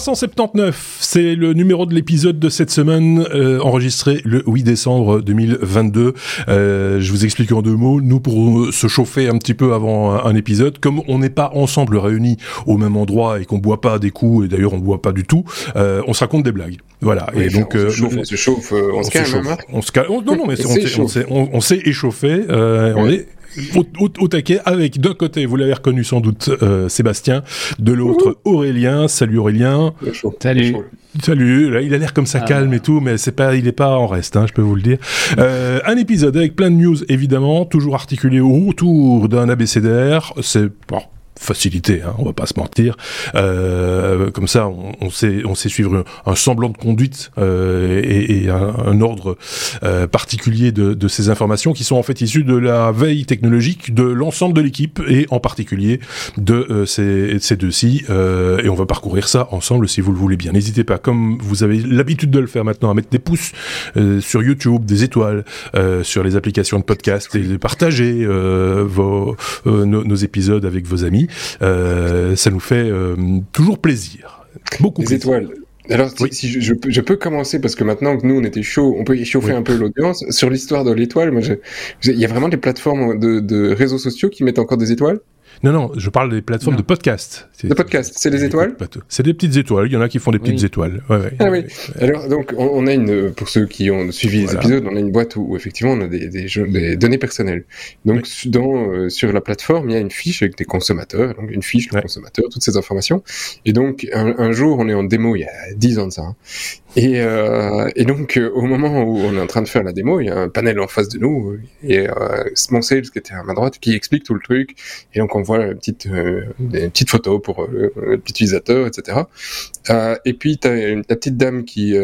379, c'est le numéro de l'épisode de cette semaine, euh, enregistré le 8 décembre 2022. Euh, je vous explique en deux mots. Nous, pour se chauffer un petit peu avant un, épisode, comme on n'est pas ensemble réunis au même endroit et qu'on boit pas des coups, et d'ailleurs on boit pas du tout, euh, on se raconte des blagues. Voilà. et donc, on se chauffe, on se, chauffe, on, se calme, hein, on se calme. Non, non, mais on s'est échauffé. On est au, taquet avec d'un côté, vous l'avez reconnu sans doute, euh, Sébastien, de l'autre Aurélien. Salut Aurélien. Salut. Salut. Là, il a l'air comme ça ah. calme et tout, mais c'est pas, il est pas en reste, hein, je peux vous le dire. Euh, un épisode avec plein de news évidemment, toujours articulé autour d'un abécédaire. C'est bon, facilité, hein, on va pas se mentir. Euh, comme ça, on, sait, on sait suivre un, semblant de conduite euh, et, et un, ordre euh, particulier de, de, ces informations qui sont en fait issues de la veille technologique de l'ensemble de l'équipe et en particulier de euh, ces, ces deux-ci. Euh, et on va parcourir ça ensemble si vous le voulez bien. N'hésitez pas, comme vous avez l'habitude de le faire maintenant, à mettre des pouces sur YouTube, des étoiles sur les applications de podcast et partager vos, nos, nos épisodes avec vos amis. Euh, ça nous fait euh, toujours plaisir. Beaucoup Les étoiles. Alors, si, je, je, peux commencer parce que maintenant que nous on était chaud, on peut échauffer un peu l'audience sur l'histoire de l'étoile. Il y a vraiment des plateformes de, de réseaux sociaux qui mettent encore des étoiles? Non, non, je parle des plateformes de podcast. De podcast, c'est des étoiles C'est des petites étoiles, il y en a qui font des petites étoiles. Ouais, ouais. Ah oui. Alors, donc, on, a une, pour ceux qui ont suivi les épisodes, on a une boîte où, effectivement on a des, des, des données personnelles. Donc, dans, euh, sur la plateforme, il y a une fiche avec des consommateurs, donc une fiche de consommateurs, toutes ces informations. Et donc, un, un, jour, on est en démo, il y a 10 ans de ça, hein, et, euh, et donc, euh, au moment où on est en train de faire la démo, il y a un panel en face de nous, et euh, mon sales qui était à ma droite, qui explique tout le truc, et donc on voit une petite, euh, une petite photo pour euh, le, petit utilisateur, etc. Euh, et puis, tu as la petite dame qui,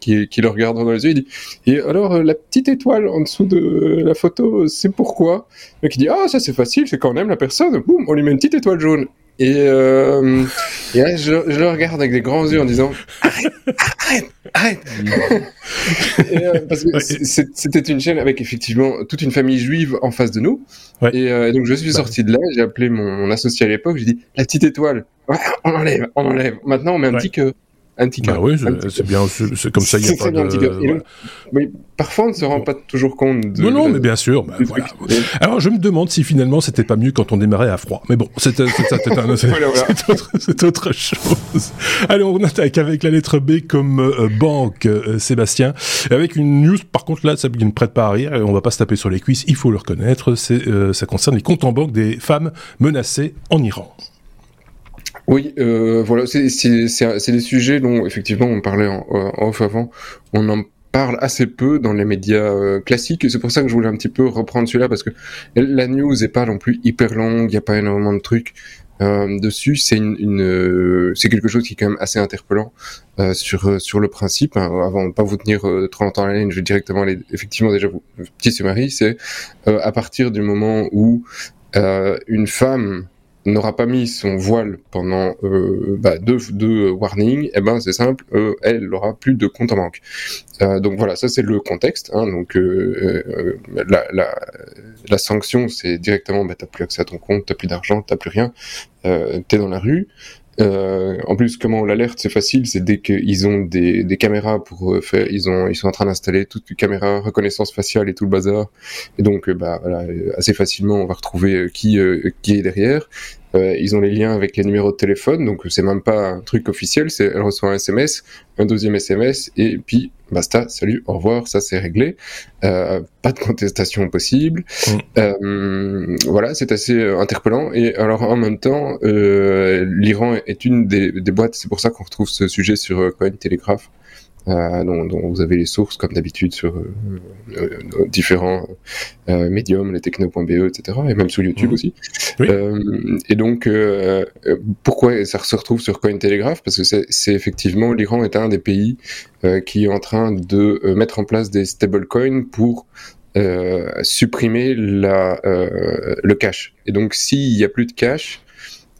qui, qui, le regarde dans les yeux, et dit, et alors, la petite étoile en dessous de la photo, c'est pourquoi? Et qui dit, ah, ça c'est facile, c'est quand on aime la personne, boum, on lui met une petite étoile jaune. Et, euh, et là, je, je, le regarde avec des grands yeux en disant arrête, arrête, arrête. et, euh, parce que c'était une chaîne avec effectivement toute une famille juive en face de nous. Ouais. Et, euh, donc je suis sorti de là, j'ai appelé mon, mon, associé à l'époque, j'ai dit la petite étoile, ouais, on enlève, on enlève. Maintenant on met un petit que un petit bah oui, c'est bien, c'est comme ça, il n'y a pas de... mais parfois, on ne se rend pas toujours compte de... Non, non, mais bien sûr. Bah, voilà. Alors, je me demande si finalement, c'était pas mieux quand on démarrait à froid. Mais bon, c'est autre, autre chose. Allez, on attaque avec la lettre B comme euh, banque, euh, Sébastien. Avec une news, par contre, là, ça ne prête pas à rire, et on va pas se taper sur les cuisses, il faut le reconnaître, euh, ça concerne les comptes en banque des femmes menacées en Iran. Oui, euh, voilà, c'est des sujets dont effectivement on parlait en, off avant. On en parle assez peu dans les médias euh, classiques c'est pour ça que je voulais un petit peu reprendre celui-là parce que la news est pas non plus hyper longue, il y a pas énormément de trucs euh, dessus. C'est une, une euh, c'est quelque chose qui est quand même assez interpellant euh, sur sur le principe. Hein, avant de pas vous tenir trop longtemps à la ligne, je vais directement aller effectivement déjà vous petit summary. C'est à partir du moment où une femme n'aura pas mis son voile pendant euh, bah, deux, deux warnings, eh ben c'est simple, euh, elle aura plus de compte en banque. Euh, donc voilà, ça c'est le contexte. Hein, donc euh, euh, la, la, la, sanction, c'est directement, bah, t'as plus accès à ton compte, t'as plus d'argent, t'as plus rien, euh, t'es dans la rue. Euh, en plus, comment l'alerte, c'est facile, c'est dès qu'ils ont des, des, caméras pour faire, ils ont, ils sont en train d'installer toutes les caméras, reconnaissance faciale et tout le bazar. Et donc, bah voilà, assez facilement, on va retrouver qui, qui est derrière. Euh, ils ont les liens avec les numéros de téléphone, donc c'est même pas un truc officiel. C'est elle reçoit un SMS, un deuxième SMS, et puis basta, salut, au revoir, ça c'est réglé. Euh, pas de contestation possible. Mm. Euh, voilà, c'est assez interpellant. Et alors en même temps, euh, l'Iran est une des, des boîtes. C'est pour ça qu'on retrouve ce sujet sur. Euh, dont, dont, vous avez les sources comme d'habitude sur euh, euh, différents médiums, les techno.be, etc. et même sur YouTube mmh. aussi. Oui. et donc, pourquoi ça se retrouve sur Cointelegraph? Parce que c'est effectivement l'Iran est un des pays qui est en train de mettre en place des stablecoins pour euh, supprimer la, euh, le cash. Et donc, s'il n'y a plus de cash,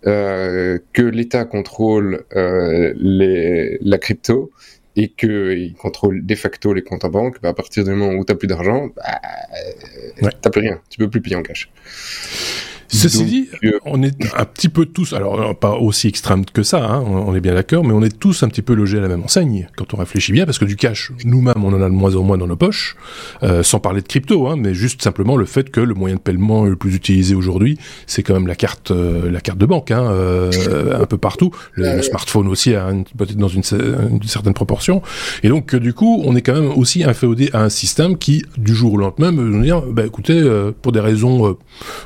euh, que l'État contrôle les, la crypto, et qu'ils contrôlent de facto les comptes en banque, bah, à partir du moment où tu n'as plus d'argent, bah, ouais. tu n'as plus rien, tu peux plus payer en cash. Ceci dit, on est un petit peu tous, alors pas aussi extrême que ça, hein, on est bien d'accord, mais on est tous un petit peu logés à la même enseigne quand on réfléchit bien, parce que du cash, nous-mêmes, on en a de moins en moins dans nos poches, euh, sans parler de crypto, hein, mais juste simplement le fait que le moyen de paiement le plus utilisé aujourd'hui, c'est quand même la carte, euh, la carte de banque, hein, euh, un peu partout. Le, smartphone aussi, peut-être dans une, certaine proportion. Et donc, du coup, on est quand même aussi inféodé à un système qui, du jour au lendemain, me dire, bah, écoutez, pour des raisons,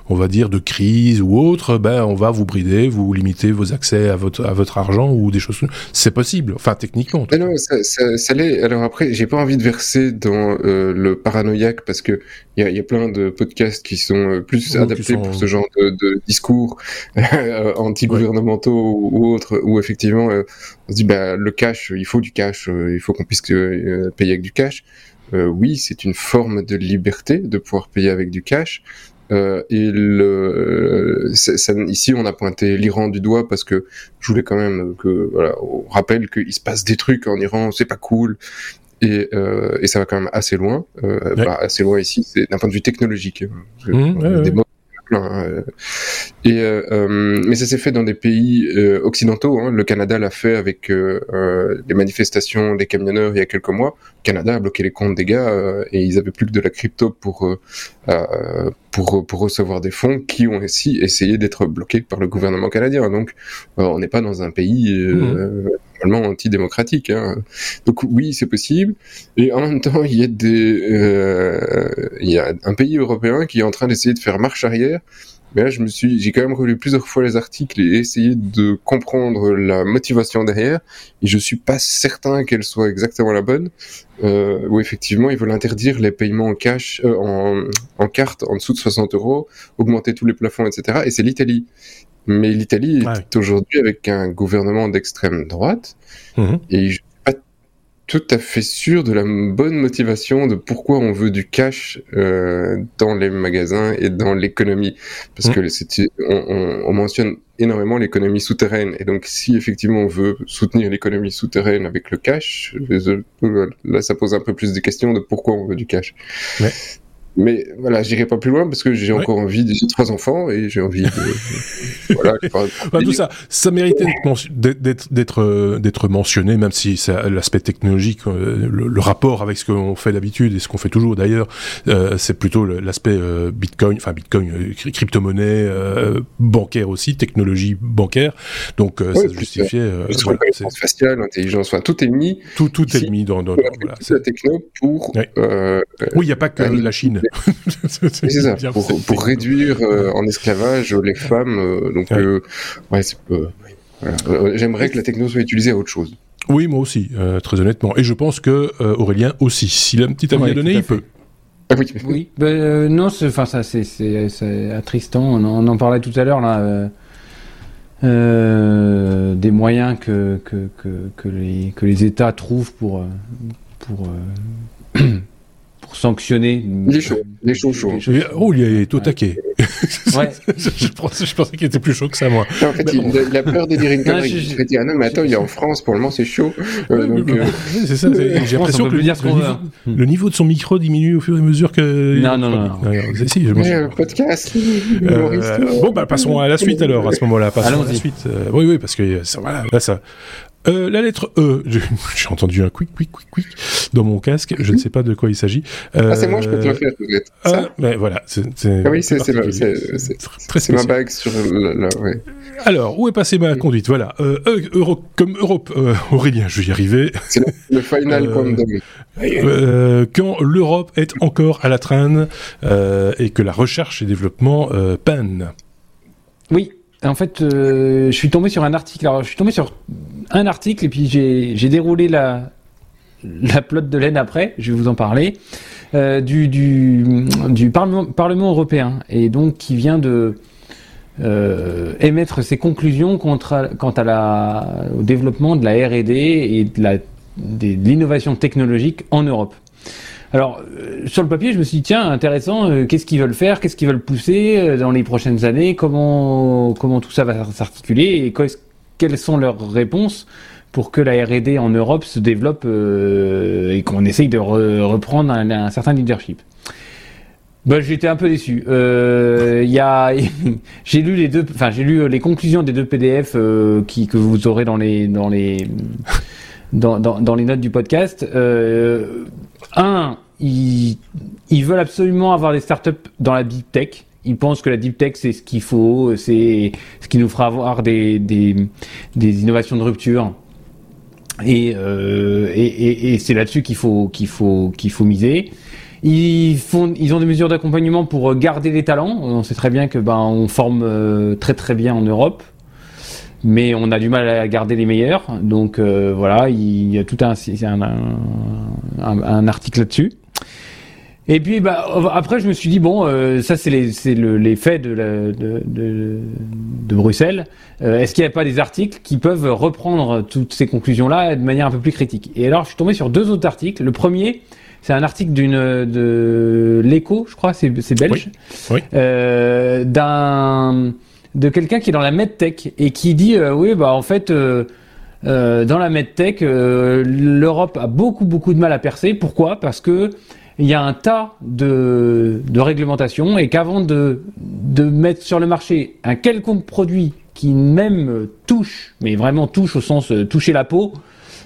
on va dire, de crise ou autre, ben on va vous brider, vous limiter vos accès à votre à votre argent ou des choses. C'est possible, enfin techniquement. non, ça, ça, ça l'est. Alors après, j'ai pas envie de verser dans euh, le paranoïaque parce que il y a, y a, plein de podcasts qui sont euh, plus adaptés pour ce genre de, de discours euh, anti-gouvernementaux ou autres, où effectivement on se dit bah le cash, il faut du cash, il faut qu'on puisse payer avec du cash. oui, c'est une forme de liberté de pouvoir payer avec du cash. Euh, et le, ça, ici, on a pointé l'Iran du doigt parce que je voulais quand même que, voilà, on rappelle qu'il se passe des trucs en Iran, c'est pas cool. Et, euh, et ça va quand même assez loin, euh, bah, assez loin ici, c'est d'un point de vue technologique. Hein. Mmh, Hein, et, euh, euh, mais ça s'est fait dans des pays euh, occidentaux. Hein. Le Canada l'a fait avec les manifestations des camionneurs il y a quelques mois. Canada a bloqué les comptes des gars et ils avaient plus que de la crypto pour pour pour recevoir des fonds qui ont aussi essayé d'être bloqués par le gouvernement canadien. Donc on n'est pas dans un pays mmh normalement antidémocratique. Hein. Donc oui, c'est possible. Et en même temps, il y a des, euh, il y a un pays européen qui est en train d'essayer de faire marche arrière. Mais là, je me suis, j'ai quand même relu plusieurs fois les articles et essayé de comprendre la motivation derrière. Et je suis pas certain qu'elle soit exactement la bonne. Euh, où effectivement, ils veulent interdire les paiements en cash, euh, en, en carte en dessous de 60 euros, augmenter tous les plafonds, etc. Et c'est l'Italie. Mais l'Italie est aujourd'hui avec un gouvernement d'extrême droite. Mhm. Et je tout à fait sûr de la bonne motivation de pourquoi on veut du cash euh, dans les magasins et dans l'économie. Parce mhm. que on, on, mentionne énormément l'économie souterraine. Et donc, si effectivement on veut soutenir l'économie souterraine avec le cash, là, ça pose un peu plus de questions de pourquoi on veut du cash. Ouais. Mais voilà, j'irai pas plus loin parce que j'ai encore envie de trois enfants et j'ai envie de. voilà, bah, tout ça, ça méritait d'être euh, mentionné, même si l'aspect technologique, euh, le, rapport avec ce qu'on fait d'habitude et ce qu'on fait toujours d'ailleurs, euh, c'est plutôt l'aspect Bitcoin, enfin Bitcoin, crypto-monnaie, bancaire aussi, technologie bancaire. Donc ça se justifiait. Voilà, faciale, intelligence, enfin tout est mis. Tout tout est mis dans, dans, voilà, la techno pour. oui, il n'y a pas que la Chine. C'est ça, pour, réduire euh, en esclavage les femmes. Euh, donc, euh, ouais, J'aimerais que la techno soit utilisée à autre chose. Oui, moi aussi, très honnêtement. Et je pense que Aurélien aussi. S'il a un petit avis à donner, il peut. Ah oui, oui. Ben, non, enfin ça c'est attristant. On, on, en parlait tout à l'heure là. des moyens que, que, que, que, les, que les États trouvent pour, pour pour sanctionner. Les chauds, les chauds chauds. Oh, il est au taquet. Ouais. je, pensais, je pensais qu'il était plus chaud que ça, moi. en fait, il, a peur des dire une connerie. Je, je dit, ah non, mais attends, il est en France, pour le moment, c'est chaud. Euh, donc, euh... c'est ça, j'ai l'impression que le, dire le, niveau, le, niveau, de son micro diminue au fur et à mesure que. Non, non, non. non. Si, je ouais, un podcast. Euh, bon, bah, passons à la suite alors, à ce moment-là. Passons à la suite. Euh, oui, oui, parce que, voilà, là, ça, euh, la lettre E, j'ai entendu un quick, quick, quick, quick dans mon casque. Je ne sais pas de quoi il s'agit. Euh, ah, c'est moi, je peux te le faire. Ah, mais voilà. C'est, ah oui, c'est, c'est, ma bague sur la. Ouais. Alors, où est passée ma conduite? Voilà. Euh, Euro, comme Europe, euh, Aurélien, je vais y arriver. C'est le final euh, quand l'Europe est encore à la traîne et que la recherche et développement peinent. Oui, en fait, je suis tombé sur un article. Je suis tombé sur un article et puis j'ai déroulé la, la plotte de laine après, je vais vous en parler, euh, du, parlement, européen et donc qui vient de euh, émettre ses conclusions quant à la, au développement de la R&D et de l'innovation technologique en Europe. Alors, euh, sur le papier, je me suis dit, tiens, intéressant, euh, qu'est-ce qu'ils veulent faire, qu'est-ce qu'ils veulent pousser euh, dans les prochaines années, comment, comment tout ça va s'articuler et quelles sont leurs réponses pour que la R&D en Europe se développe et qu'on essaye de reprendre un, certain leadership. Bah, j'étais un peu déçu. J'ai lu les deux, enfin j'ai lu les conclusions des deux PDF qui que vous aurez dans les dans les dans, dans, les notes du podcast. Un, ils, veulent absolument avoir des startups dans la deep tech. Ils pensent que la deep tech c'est ce qu'il faut, c'est ce qui nous fera avoir des innovations de rupture. Et, euh, et c'est là-dessus qu'il faut qu'il faut qu'il faut miser. Ils font, ils ont des mesures d'accompagnement pour garder les talents. On sait très bien que ben on forme euh, très très bien en Europe, mais on a du mal à garder les meilleurs. Donc euh, voilà, il y a tout un, un, un, un article là-dessus. Et puis bah, après, je me suis dit bon, euh, ça c'est les, le, les faits de, la, de, de, de Bruxelles. Euh, est-ce qu'il n'y a pas des articles qui peuvent reprendre toutes ces conclusions-là de manière un peu plus critique? Et alors, je suis tombé sur deux autres articles. Le premier, c'est un article d'une de l'écho, je crois, c'est belge, oui. Oui. Euh, d'un de quelqu'un qui est dans la medtech et qui dit euh, oui bah en fait euh, euh dans la medtech l'Europe a beaucoup beaucoup de mal à percer. Pourquoi? Parce que il y a un tas de, de réglementations et qu'avant de, de mettre sur le marché un quelconque produit qui même touche, mais vraiment touche au sens toucher la peau,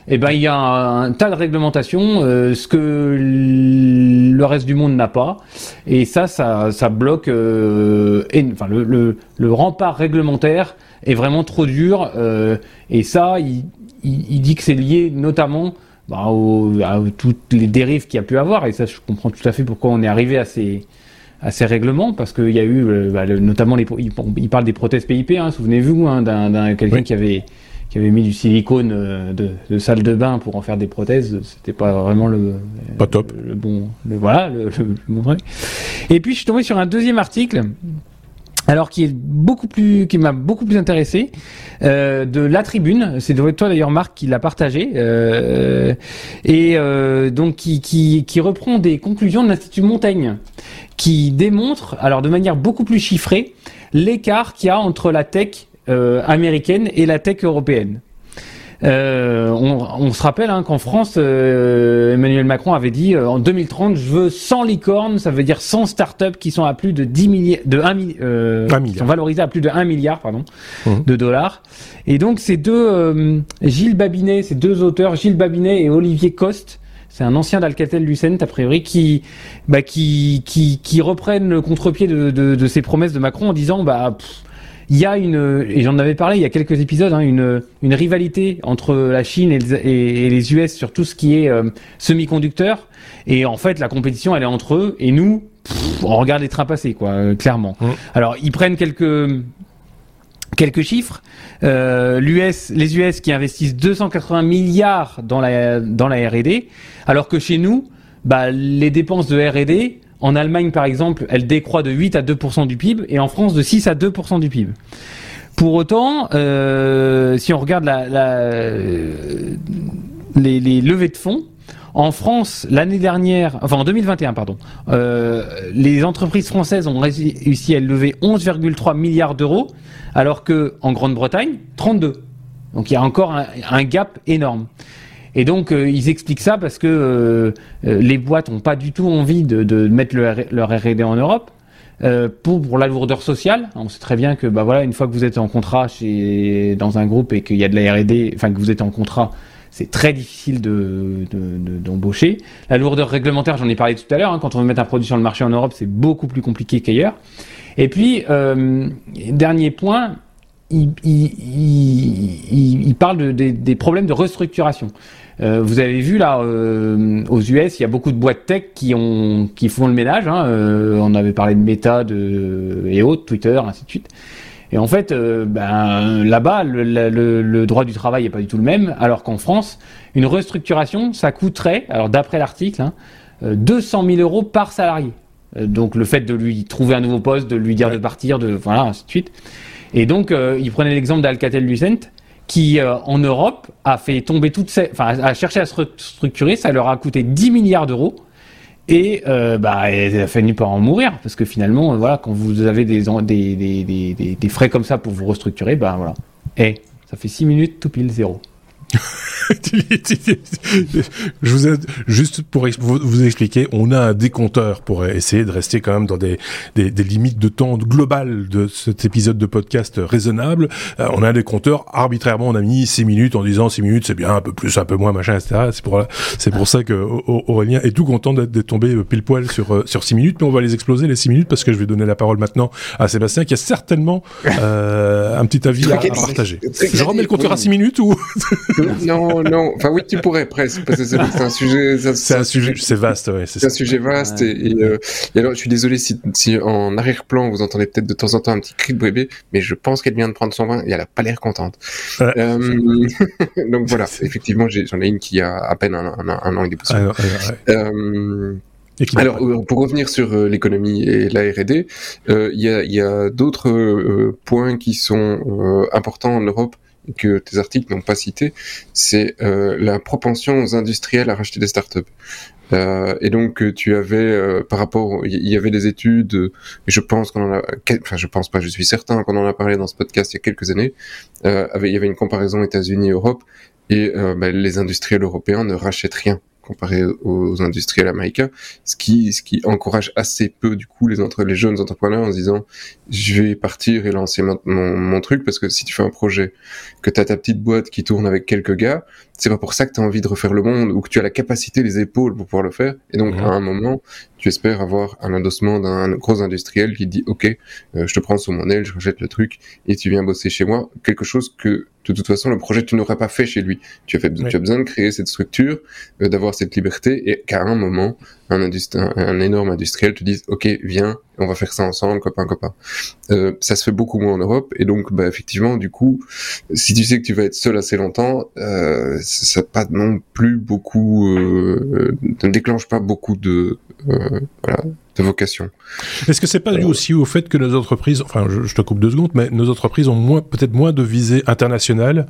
eh ben il y a un, un tas de réglementations, euh, ce que le reste du monde n'a pas, et ça, ça, ça bloque. Euh, et, enfin, le, le, le, rempart réglementaire est vraiment trop dur, euh, et ça, il, il, il dit que c'est lié notamment bah, au, à, toutes les dérives qu'il y a pu avoir, et ça, je comprends tout à fait pourquoi on est arrivé à ces à ces règlements parce qu'il y a eu bah, le, notamment les il, il, parle des prothèses PIP hein, souvenez-vous hein, d'un quelqu'un oui. qui avait qui avait mis du silicone euh, de, de, salle de bain pour en faire des prothèses, c'était pas vraiment le pas top. Le, le bon, le, voilà, le, le, bon truc. Et puis je suis tombé sur un deuxième article. Alors qui est beaucoup plus, qui m'a beaucoup plus intéressé, euh, de la Tribune. C'est toi d'ailleurs Marc qui l'a partagé euh, et euh, donc qui, qui, qui reprend des conclusions de l'Institut Montaigne, qui démontre, alors de manière beaucoup plus chiffrée, l'écart qu'il y a entre la tech américaine et la tech européenne. Euh, on, on, se rappelle hein, qu'en France, euh, Emmanuel Macron avait dit euh, en 2030, je veux 100 licornes, ça veut dire 100 startups qui sont à plus de 10 milliards, de 1, euh, 1 milliard. sont valorisées à plus de 1 milliard, pardon, mmh. de dollars. Et donc ces deux, euh, Gilles Babinet, ces deux auteurs, Gilles Babinet et Olivier Coste, c'est un ancien d'Alcatel Lucent, a priori, qui, bah, qui, qui, qui reprennent le contre-pied de, de, de, ces promesses de Macron en disant, bah, pff, il y a une, et j'en avais parlé il y a quelques épisodes, hein, une, une rivalité entre la Chine et, et, et, les US sur tout ce qui est euh, semi-conducteur. Et en fait, la compétition, elle est entre eux. Et nous, pff, on regarde les trains passer, quoi, euh, clairement. Mmh. Alors, ils prennent quelques quelques chiffres. Euh, l'US, les US qui investissent 280 milliards dans la dans la R&D, alors que chez nous, bah, les dépenses de R&D en Allemagne, par exemple, elle décroît de 8 à 2% du PIB et en France de 6 à 2% du PIB. Pour autant, euh, si on regarde euh, les, levées de fonds, en France, l'année dernière, enfin en 2021, pardon, euh, les entreprises françaises ont réussi à lever 11,3 milliards d'euros, alors que en Grande-Bretagne, 32. Donc il y a encore un gap énorme. Et donc euh, ils expliquent ça parce que euh, euh les boîtes n'ont pas du tout envie de, de mettre le, leur R&D en Europe. Euh, pour, pour la lourdeur sociale, on sait très bien que bah voilà une fois que vous êtes en contrat chez dans un groupe et qu'il y a de la R&D, enfin que vous êtes en contrat, c'est très difficile de, d'embaucher. De, de, la lourdeur réglementaire, j'en ai parlé tout à l'heure, hein, quand on veut mettre un produit sur le marché en Europe, c'est beaucoup plus compliqué qu'ailleurs. Et puis, euh, dernier point, il, il, il, il parle de, de, des problèmes de restructuration. Euh, vous avez vu là euh, aux US, il y a beaucoup de boîtes tech qui ont qui font le ménage. Hein. Euh, on avait parlé de Meta, de et autres, Twitter, ainsi de suite. Et en fait, ben, là-bas, le, le, le, droit du travail n'est pas du tout le même, alors qu'en France, une restructuration, ça coûterait, alors d'après l'article, hein, 200 000 euros par salarié. donc le fait de lui trouver un nouveau poste, de lui dire ouais. de partir, de voilà, ainsi de suite. Et donc, euh, il prenait l'exemple d'Alcatel Lucent, qui euh, en Europe a fait tomber toutes ces, enfin a cherché à se restructurer, ça leur a coûté 10 milliards d'euros. Et euh, bah elle a fini par en mourir. Parce que finalement voilà quand vous avez des frais comme ça pour vous restructurer bah voilà. Et ça fait 6 minutes tout pile zéro je vous ai, juste pour vous, expliquer, on a un décompteur pour essayer de rester quand même dans des, des, des limites de temps globales de cet épisode de podcast raisonnable. Euh, on a un décompteur arbitrairement, on a mis 6 minutes en disant 6 minutes c'est bien, un peu plus, un peu moins, machin, etc. C'est pour, c'est pour ça que Aurélien est tout content d'être tombé pile poil sur, euh, sur 6 minutes, mais on va les exploser les 6 minutes parce que je vais donner la parole maintenant à Sébastien qui a certainement euh, un petit avis à, partager. Je remets le compteur à 6 minutes ou? Non, non. Enfin oui, tu pourrais presque parce que c'est un sujet. C'est un sujet, c'est vaste, ouais. C'est un sujet vaste et, euh, et, alors je suis désolé si, si en arrière-plan vous entendez peut-être de temps en temps un petit cri de bébé, mais je pense qu'elle vient de prendre son vin et elle a pas l'air contente. Euh, donc voilà, effectivement, j'en ai, une qui a à peine un, un, an et des ah, euh, alors, pour revenir sur euh, l'économie et la R&D, il y a, y a d'autres points qui sont importants en Europe que tes articles n'ont pas cité, c'est euh, la propension aux industriels à racheter des startups. Euh, et donc tu avais euh, par rapport, il y, avait des études, je pense qu'on en a, enfin je pense pas, je suis certain qu'on en a parlé dans ce podcast il y a quelques années. Euh, il y avait une comparaison États-Unis-Europe et ben, les industriels européens ne rachètent rien comparé aux industriels américains, ce qui, ce qui encourage assez peu du coup les, entre, les jeunes entrepreneurs en se disant je vais partir et lancer mon, mon, truc parce que si tu fais un projet, que tu as ta petite boîte qui tourne avec quelques gars, c'est pas pour ça que tu as envie de refaire le monde ou que tu as la capacité, les épaules pour pouvoir le faire. Et donc à un moment, tu espères avoir un endossement d'un gros industriel qui dit ok, euh, je te prends sous mon aile, je rejette le truc et tu viens bosser chez moi, quelque chose que de toute façon le projet tu n'aurais pas fait chez lui. Tu as, fait, tu as besoin de créer cette structure, euh, d'avoir cette liberté et qu'à un moment un, un, énorme industriel te dise ok viens on va faire ça ensemble copain copain euh, ça se fait beaucoup moins en Europe et donc bah, effectivement du coup si tu sais que tu vas être seul assez longtemps euh, ça pas non plus beaucoup euh, ne déclenche pas beaucoup de euh, voilà de vocation. Est-ce que c'est pas dû aussi au fait que nos entreprises, enfin je, te coupe deux secondes, mais nos entreprises ont moins peut-être moins de visée internationale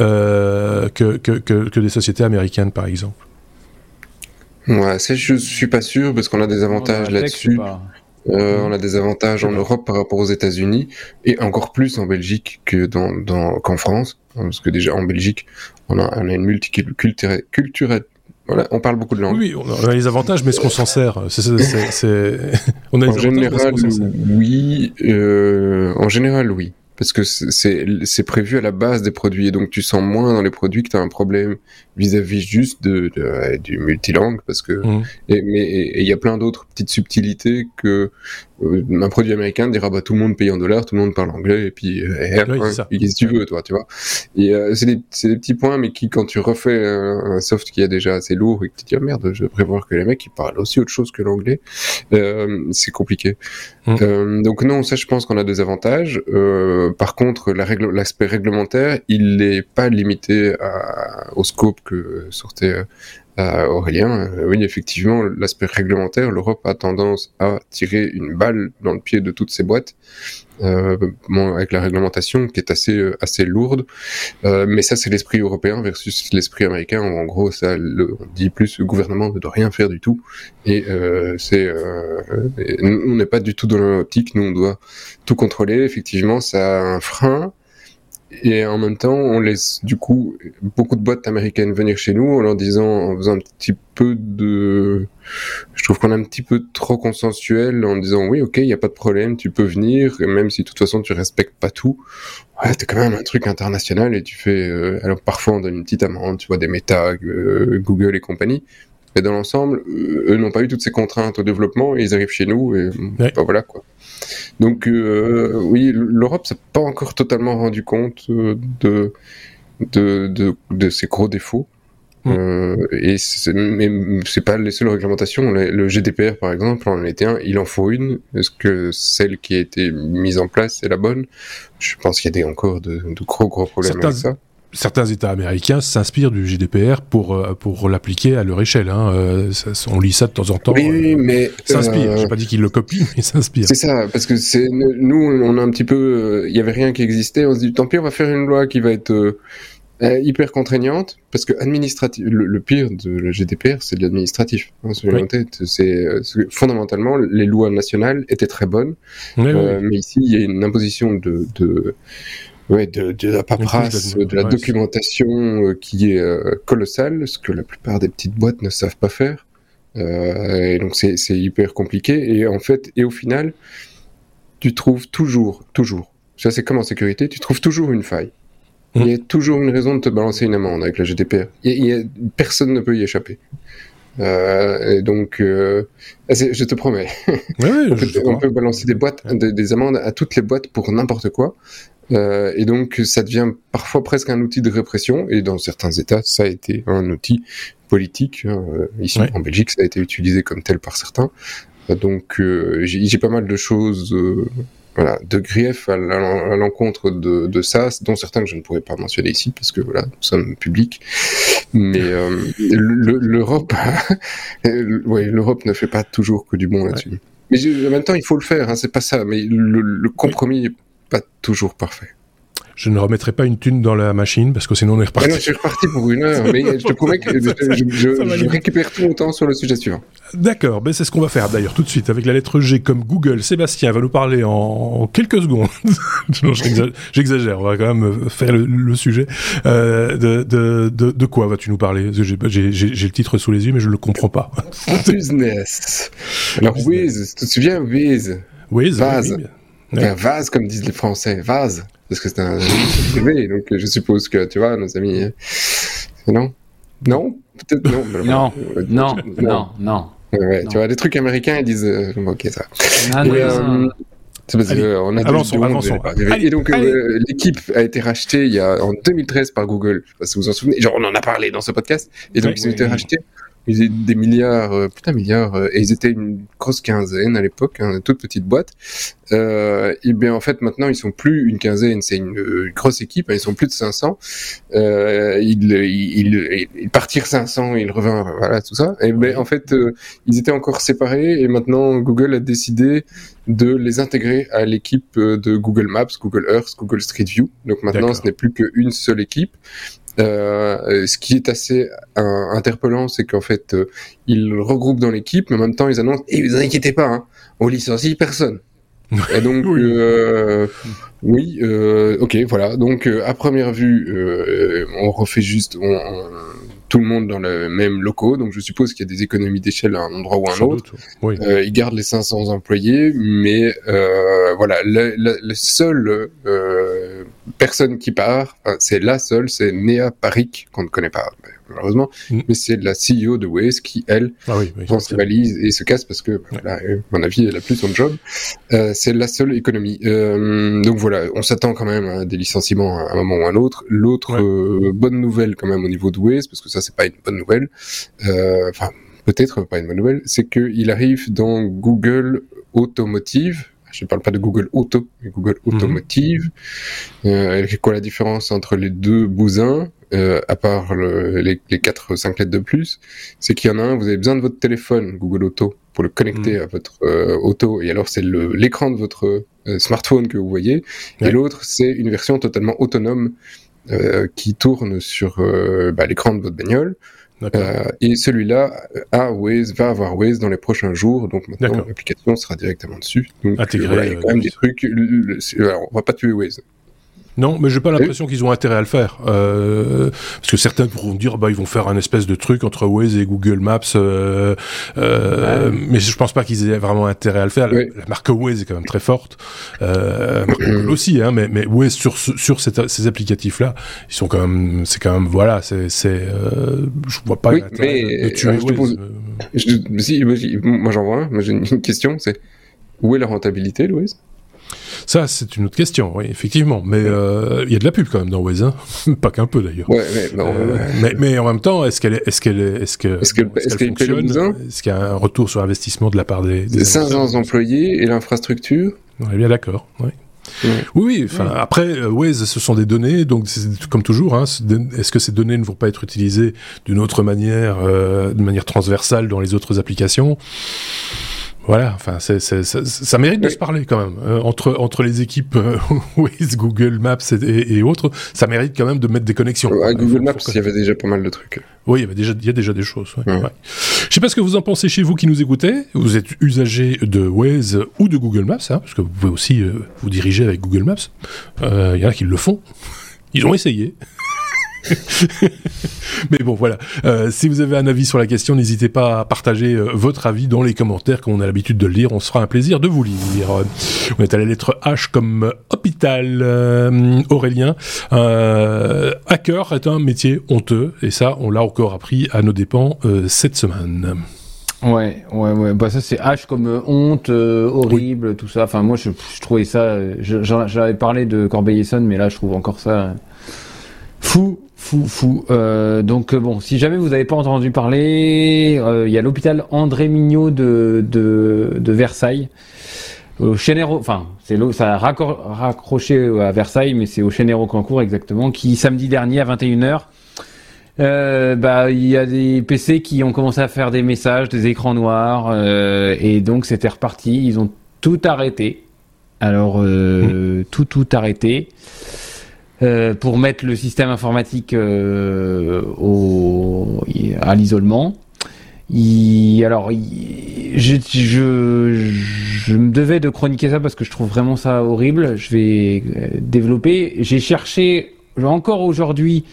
euh, que, que, que, que, des sociétés américaines par exemple? Ouais, ça, je suis pas sûr parce qu'on a des avantages là-dessus. Euh, on a des avantages en Europe par rapport aux États-Unis et encore plus en Belgique que dans, dans qu'en France, parce que déjà en Belgique, on a, on a une multiculturelle culturelle. Voilà, on parle beaucoup de langues. Oui, on a les avantages, mais est-ce qu'on s'en sert on a En général, oui. Euh, en général, oui parce que c'est prévu à la base des produits et donc tu sens moins dans les produits que tu as un problème vis-à-vis juste de, du multilangue parce que mmh. et, mais il y a plein d'autres petites subtilités que euh, un produit américain dira bah tout le monde paye en dollars, tout le monde parle anglais et puis euh, qu'est-ce que tu veux toi, tu vois. Et euh, c'est des, des, petits points mais qui quand tu refais un, soft qui est déjà assez lourd et que tu te dis ah, merde, je vais prévoir que les mecs ils parlent aussi autre chose que l'anglais, euh, c'est compliqué. Mmh. Euh, donc non, ça je pense qu'on a des avantages. par contre, l'aspect réglementaire, il n'est pas limité à, au scope que sortait Aurélien, euh, oui, effectivement, l'aspect réglementaire, l'Europe a tendance à tirer une balle dans le pied de toutes ces boîtes, euh, avec la réglementation qui est assez euh, assez lourde. mais ça, c'est l'esprit européen versus l'esprit américain. en gros, ça le, on dit plus le gouvernement ne doit rien faire du tout. Et c'est, on n'est pas du tout dans l'optique. Nous, on doit tout contrôler. Effectivement, ça a un frein et en même temps, on laisse du coup beaucoup de boîtes américaines venir chez nous en leur disant, en faisant un petit peu de, je trouve qu'on est un petit peu trop consensuel en disant oui, ok, il y a pas de problème, tu peux venir, même si de toute façon tu respectes pas tout, ouais, t'es quand même un truc international et tu fais, euh, alors parfois on donne une petite amende, tu vois des méta, euh, Google et compagnie, mais dans l'ensemble, eux n'ont pas eu toutes ces contraintes au développement et ils arrivent chez nous et bah, voilà quoi. Donc euh, oui, l'Europe s'est pas encore totalement rendu compte euh, de de, de, de ses gros défauts. Mm. Euh, et c'est pas les seules réglementations. Le, GDPR, par exemple, en était un, il en faut une. Est-ce que celle qui a été mise en place est la bonne? Je pense qu'il y a des, encore de, de, gros gros problèmes avec ça certains États américains s'inspirent du GDPR pour euh, pour l'appliquer à leur échelle. Hein. Euh, on lit ça de temps en temps. Oui, euh, mais s'inspire. J'ai pas dit qu'ils le copient, mais s'inspire. C'est ça, parce que c'est nous, on a un petit peu, il y avait rien qui existait. On se dit tant pis, on va faire une loi qui va être hyper contraignante, parce que administratif, le, pire de le GDPR, c'est de l'administratif. Hein, c'est fondamentalement les lois nationales étaient très bonnes, mais ici il y a une imposition de, de ouais, de, de la paperasse, de la documentation qui est colossale, ce que la plupart des petites boîtes ne savent pas faire. et donc c'est hyper compliqué. Et en fait, et au final, tu trouves toujours, toujours, ça c'est comme en sécurité, tu trouves toujours une faille. Il y a toujours une raison de te balancer une amende avec la GDPR. personne ne peut y échapper. Euh, et donc, euh, ah, je te promets, on, peut, balancer des boîtes, des, amendes à toutes les boîtes pour n'importe quoi. Euh, et donc, ça devient parfois presque un outil de répression. Et dans certains États, ça a été un outil politique. Hein. Ici, en Belgique, ça a été utilisé comme tel par certains. Donc, j'ai pas mal de choses voilà, de griefs à l'encontre de, de, ça, dont certains que je ne pourrais pas mentionner ici parce que voilà, nous sommes publics. Mais euh, l'Europe, ouais, l'Europe ne fait pas toujours que du bon là-dessus. Mais en même temps, il faut le faire, hein, c'est pas ça. Mais le, compromis pas toujours parfait je ne remettrai pas une thune dans la machine parce que sinon on est reparti. non, je suis reparti pour une heure, mais je te promets que je, récupère tout mon temps sur le sujet suivant. D'accord, ben c'est ce qu'on va faire d'ailleurs tout de suite avec la lettre G comme Google. Sébastien va nous parler en quelques secondes. j'exagère, on va quand même faire le, sujet. Euh, de, de, de, de, quoi vas-tu nous parler? J'ai le titre sous les yeux, mais je ne le comprends pas. Business. Alors Wiz, tu te souviens Wiz? Wiz, vase. Un vase comme disent les Français, vase parce que c'est un privé, donc je suppose que, tu vois, nos amis... Euh, non? Non? Peut-être non. non, non, non, non. Ouais, tu vois, les trucs américains, ils disent... Euh, ok, ça. C'est parce qu'on a avançons, avançons. Et donc euh, l'équipe a été rachetée il y a en 2013 par Google. Je sais pas si vous vous en souvenez. Genre on en a parlé dans ce podcast. Et donc ils ont été rachetés ils étaient des milliards, euh, putain milliards, euh, et ils étaient une grosse quinzaine à l'époque, hein, une toute petite boîte. Euh, et bien en fait maintenant ils sont plus une quinzaine, c'est une, grosse équipe, hein, ils sont plus de 500. Euh, ils, ils, ils, partirent 500, ils revinrent, voilà tout ça. Et ben en fait euh, ils étaient encore séparés et maintenant Google a décidé de les intégrer à l'équipe de Google Maps, Google Earth, Google Street View. Donc maintenant ce n'est plus qu'une seule équipe. Euh, ce qui est assez euh, interpellant, c'est qu'en fait, euh, ils regroupent dans l'équipe, mais en même temps, ils annoncent "Et eh, vous inquiétez pas, hein, on licencie personne." Et donc, oui, euh, oui euh, ok, voilà. Donc, à première vue, on refait juste on, tout le monde dans le même locaux, donc je suppose qu'il y a des économies d'échelle à un endroit ou à un autre. Oui. ils gardent les 500 employés, mais voilà, le, le, le seul personne qui part, c'est la seule, c'est Nea Parik, qu'on ne connaît pas malheureusement, mm. mais c'est la CEO de Waze qui, elle, ah prend ses valises et se casse parce que, à mon avis, elle a plus son job. Euh, c'est la seule économie. Euh, donc voilà, on s'attend quand même à des licenciements à un moment ou à un autre. L'autre euh, bonne nouvelle quand même au niveau de Waze, parce que ça c'est pas une bonne nouvelle, enfin peut-être pas une bonne nouvelle, c'est qu'il arrive dans Google Automotive, je ne parle pas de Google Auto, mais Google mhm. Automotive. Euh, quoi la différence entre les deux bousins, euh, à part le, les, les 4-5 lettres de plus C'est qu'il y en a un, vous avez besoin de votre téléphone Google Auto pour le connecter mhm. à votre euh, auto, et alors c'est l'écran de votre euh, smartphone que vous voyez, et l'autre c'est une version totalement autonome euh, qui tourne sur bah, l'écran de votre bagnole. Euh, et celui-là a Waze, va avoir Waze dans les prochains jours, donc maintenant l'application sera directement dessus. Donc, Intégré, il y a quand même des trucs. Alors, on va pas tuer Waze. Non, mais j'ai pas l'impression qu'ils ont intérêt à le faire. Euh, parce que certains pourront dire, bah, ils vont faire un espèce de truc entre Waze et Google Maps. Euh, euh, Mais je pense pas qu'ils aient vraiment intérêt à le faire. La, marque Waze est quand même très forte. Euh, aussi, hein, mais, mais Waze sur, sur ces applicatifs-là, ils sont quand même, c'est quand même, voilà, c'est, c'est, euh, je vois pas oui, mais, de, tuer Waze. je, moi j'en vois un, mais j'ai une question, c'est où est la rentabilité, Louise ça, c'est une autre question, oui, effectivement. Mais euh, il y a de la pub quand même dans Waze, hein. pas qu'un peu d'ailleurs. Ouais, mais, euh, mais, mais, en même temps, est-ce qu'elle est, est-ce qu'elle est, est-ce que, est-ce qu'elle, fonctionne? Est-ce qu'il y a un retour sur investissement de la part des, des 500 employés et l'infrastructure? On est bien d'accord. Oui. Oui, enfin après euh, Waze, ce sont des données, donc comme toujours. Hein, est-ce que ces données ne vont pas être utilisées d'une autre manière, euh, de manière transversale dans les autres applications? Voilà, enfin, ça, mérite de se parler quand même euh, entre entre les équipes euh, Waze, Google Maps et, et, autres. Ça mérite quand même de mettre des connexions. Ouais, Google Maps, il y avait déjà pas mal de trucs. Oui, il y avait déjà, il y a déjà des choses. Ouais, ouais. Je sais pas ce que vous en pensez chez vous qui nous écoutez. Vous êtes usager de Waze ou de Google Maps, hein, parce que vous pouvez aussi euh, vous diriger avec Google Maps. Il euh, y en a qui le font. Ils ont essayé. Mais bon, voilà. Euh, si vous avez un avis sur la question, n'hésitez pas à partager euh, votre avis dans les commentaires, comme on a l'habitude de le lire. On se fera un plaisir de vous lire. On est à la lettre H comme hôpital. Euh, Aurélien, hacker est un métier honteux, et ça, on l'a encore appris à nos dépens cette semaine. Ouais, ouais, ouais. Bah ça c'est H comme honte, horrible, tout ça. Enfin moi je, je trouvais ça. J'avais parlé de Corbeil-Essonne, mais là je trouve encore ça fou, Fou, fou. Euh, donc euh, bon, si jamais vous n'avez pas entendu parler, euh, il y a l'hôpital André Mignot de, de, de Versailles. Au Chénero, enfin, c'est ça a raccroché à Versailles, mais c'est au Chénero Cancourt exactement, qui samedi dernier à 21h, euh, bah il y a des PC qui ont commencé à faire des messages, des écrans noirs, et donc c'était reparti. Ils ont tout arrêté. Alors mmh. tout tout arrêté. Euh, pour mettre le système informatique euh, au, à l'isolement. alors, je, je, me devais de chroniquer ça parce que je trouve vraiment ça horrible. Je vais euh, développer. J'ai cherché encore aujourd'hui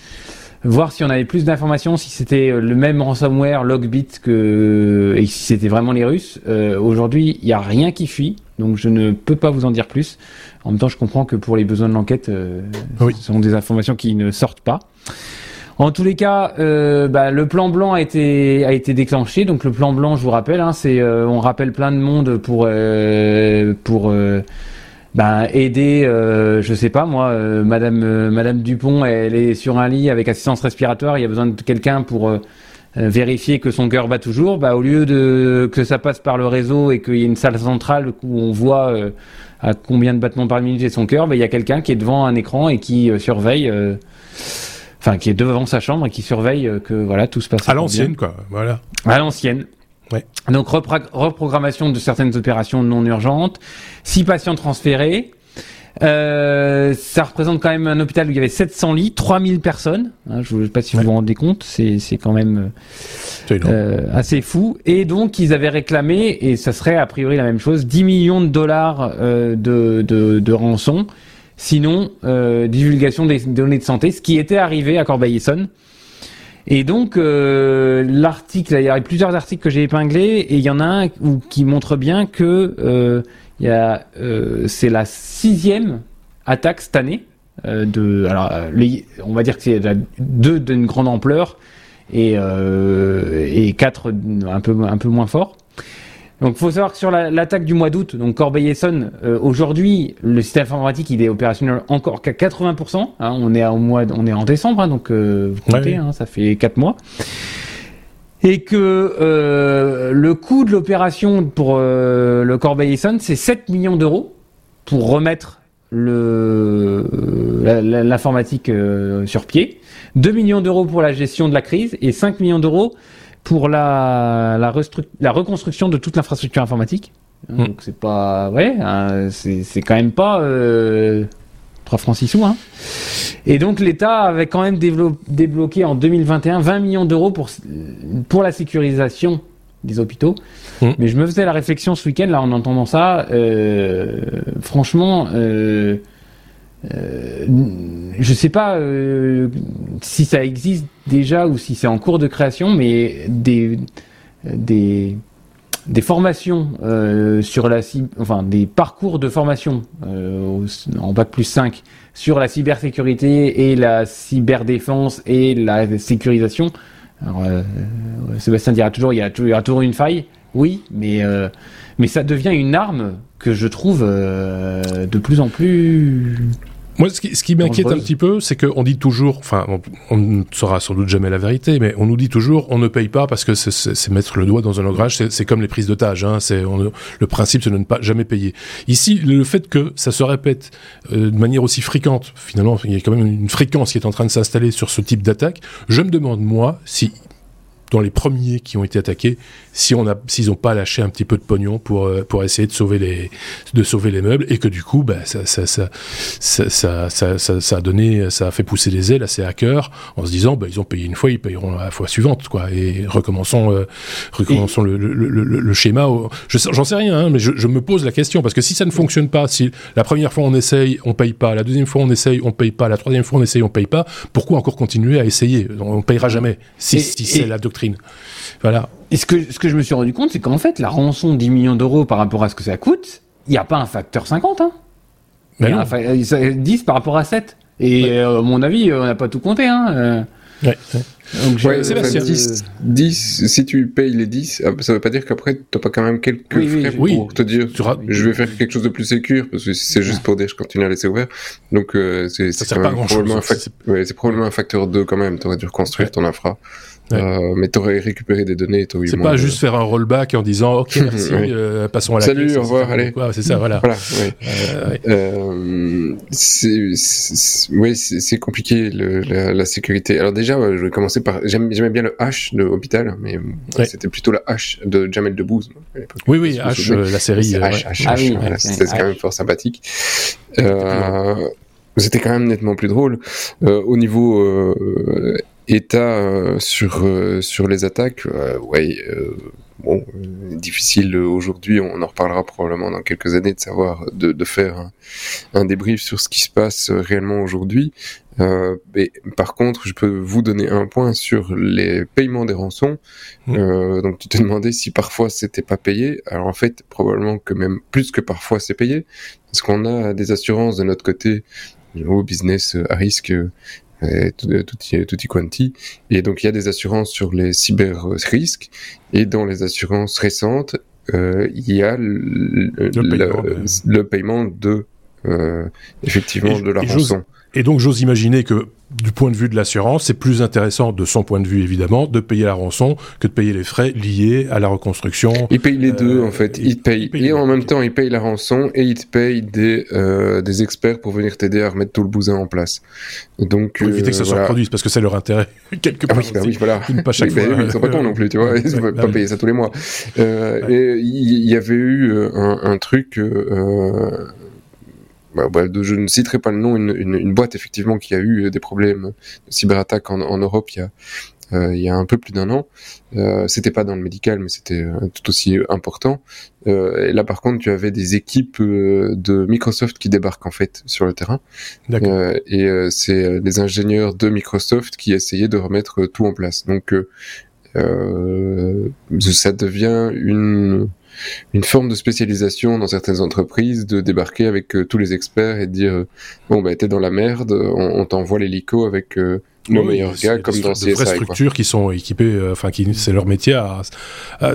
voir si on avait plus d'informations, si c'était le même ransomware Logbit que et si c'était vraiment les Russes. Aujourd'hui, il n'y a rien qui fuit, donc je ne peux pas vous en dire plus. En même temps, je comprends que pour les besoins de l'enquête, euh, ce sont des informations qui ne sortent pas. En tous les cas, euh, bah, le plan blanc a été a été déclenché. Donc le plan blanc, je vous rappelle, hein, c'est euh, on rappelle plein de monde pour euh, pour euh, bah, aider, je sais pas moi, Madame Madame Dupont, elle est sur un lit avec assistance respiratoire. Il y a besoin de quelqu'un pour vérifier que son cœur bat toujours. Bah, au lieu de que ça passe par le réseau et qu'il y ait une salle centrale où on voit à combien de battements par minute est son cœur, ben, il y a quelqu'un qui est devant un écran et qui euh, surveille, euh, enfin qui est devant sa chambre et qui surveille euh, que voilà tout se passe à l'ancienne quoi, voilà. À l'ancienne. Ouais. Donc reprogrammation de certaines opérations non urgentes, six patients transférés, euh, ça représente quand même un hôpital où il y avait 700 lits, 3000 personnes. Hein, je ne sais pas si vous vous rendez compte, c'est quand même euh, assez fou. Et donc, ils avaient réclamé, et ça serait a priori la même chose, 10 millions de dollars euh, de, de, de, rançon. Sinon, euh, divulgation des données de santé, ce qui était arrivé à Corbeil-Essonne. Et donc euh, l'article, il y a plusieurs articles que j'ai épinglés et il y en a un qui montre bien que euh, euh, c'est la sixième attaque cette année. Euh, de, alors, les, on va dire que c'est deux d'une grande ampleur et, euh, et quatre un peu, un peu moins forts. Donc, faut savoir que sur l'attaque du mois d'août, donc Corbeil-Essonne, euh, aujourd'hui, le système informatique il est opérationnel encore qu'à 80%. Hein, on est en mois, on est en décembre, hein, donc euh, vous comptez, hein, ça fait quatre mois. Et que euh, le coût de l'opération pour le Corbeil-Essonne, c'est 7 millions d'euros pour remettre l'informatique sur pied, 2 millions d'euros pour la gestion de la crise et 5 millions d'euros pour la, la, la, reconstruction de toute l'infrastructure informatique. Hmm. Donc c'est pas ouais, hein, c'est quand même pas 3 francs 6 sous. Hein. Et donc l'État avait quand même débloqué en 2021 20 millions d'euros pour, pour la sécurisation des hôpitaux. Mmh. Mais je me faisais la réflexion ce week-end, là, en entendant ça, euh, franchement, euh, euh, je sais pas euh, si ça existe déjà ou si c'est en cours de création, mais des, formations euh, sur la enfin des parcours de formation en bac plus 5 sur la cybersécurité et la cyberdéfense et la sécurisation. Sébastien dira toujours il y, a, il y a toujours une faille. Oui, mais mais ça devient une arme que je trouve de plus en plus moi, ce qui, ce qui m'inquiète un petit peu, c'est qu'on dit toujours, enfin, on, ne saura sans doute jamais la vérité, mais on nous dit toujours, on ne paye pas parce que c'est mettre le doigt dans un engrenage, c'est comme les prises d'otages. Hein, le principe, c'est de ne pas jamais payer. Ici, le fait que ça se répète euh, de manière aussi fréquente, finalement, il y a quand même une fréquence qui est en train de s'installer sur ce type d'attaque. Je me demande moi si dans les premiers qui ont été attaqués si on a s'ils n'ont pas lâché un petit peu de pognon pour euh, pour essayer de sauver les de sauver les meubles et que du coup bah ça ça ça ça ça, ça, ça a donné ça a fait pousser les ailes à ces hackers en se disant bah ils ont payé une fois ils payeront la fois suivante quoi. Et recommençons euh, recommençons le, le, le, le, schéma j'en sais rien hein, mais je, je, me pose la question parce que si ça ne fonctionne pas si la première fois on essaye on paye pas la deuxième fois on essaye on paye pas la troisième fois on essaye on paye pas pourquoi encore continuer à essayer? On payera jamais. Si, si c'est la doctrine voilà. Et ce que, ce que je me suis rendu compte, c'est qu'en fait, la rançon de 10 millions d'euros par rapport à ce que ça coûte, il n'y a pas un facteur 50. Hein. Mais non. 10 par rapport à 7. Et euh, à mon avis, on n'a pas tout compté. Hein. Euh. Ouais, Donc, ouais, 10, 10, si tu payes les 10, ah, ça veut pas dire qu'après, tu n'as pas quand même quelques frais pour te dire je vais faire quelque chose de plus sécur, parce que c'est juste pour dire je continue à laisser ouvert. Donc, euh, c'est probablement, un probablement un facteur 2 quand même. Tu aurais dû reconstruire ton infra. Euh, mais tu aurais récupéré des données. C'est pas juste faire un rollback en disant ok merci, euh, passons à la Salut, au revoir, allez. C'est ça, voilà. voilà euh, oui, c'est compliqué le, la, la, sécurité. Alors déjà, je vais commencer par j'aimais bien le H de Hôpital, mais c'était plutôt la H de Jamel Debbouze. Oui, oui, H, la série. H, H, H, ah c'était quand même fort sympathique. C'était quand même nettement plus drôle. au niveau État euh, sur euh, sur les attaques, euh, ouais, bon, difficile aujourd'hui. On en reparlera probablement dans quelques années de savoir de, de faire un, un, débrief sur ce qui se passe réellement aujourd'hui. Euh, mais par contre, je peux vous donner un point sur les paiements des rançons. Mmh. Euh, donc, tu te demandais si parfois c'était pas payé. Alors en fait, probablement que même plus que parfois c'est payé, parce qu'on a des assurances de notre côté au business à risque tutti, tutti quanti. Et donc, il y a des assurances sur les cyber-risques. Et dans les assurances récentes, euh, il y a le, le, paiement, de, euh, effectivement, de la rançon. Et donc, j'ose imaginer que du point de vue de l'assurance, c'est plus intéressant de son point de vue évidemment de payer la rançon que de payer les frais liés à la reconstruction. Il paye les deux en fait. Il, paye, et en même temps il paye la rançon et il te paye des euh, des experts pour venir t'aider à remettre tout le bousin en place. Donc pour éviter que ça se reproduise parce que c'est leur intérêt quelque part. Ah oui, bah voilà. Pas chaque fois. ils sont pas cons non plus, tu vois. Ils ne pas payer ça tous les mois. Euh, et il y, avait eu un, un truc. Bah, bah, je ne citerai pas le nom, une, une, une, boîte effectivement qui a eu euh, des problèmes de cyberattaque en, en Europe il y a, euh, il y a un peu plus d'un an. Euh, c'était pas dans le médical, mais c'était euh, tout aussi important. Et là, par contre, tu avais des équipes de Microsoft qui débarquent en fait sur le terrain. et c'est les ingénieurs de Microsoft qui essayaient de remettre tout en place. Donc, ça devient une une forme de spécialisation dans certaines entreprises de débarquer avec euh, tous les experts et de dire euh, bon bah t'es dans la merde, on, t'envoie l'hélico avec euh, nos meilleurs gars comme dans CSI. vraies structures qui sont équipées, enfin qui c'est leur métier à,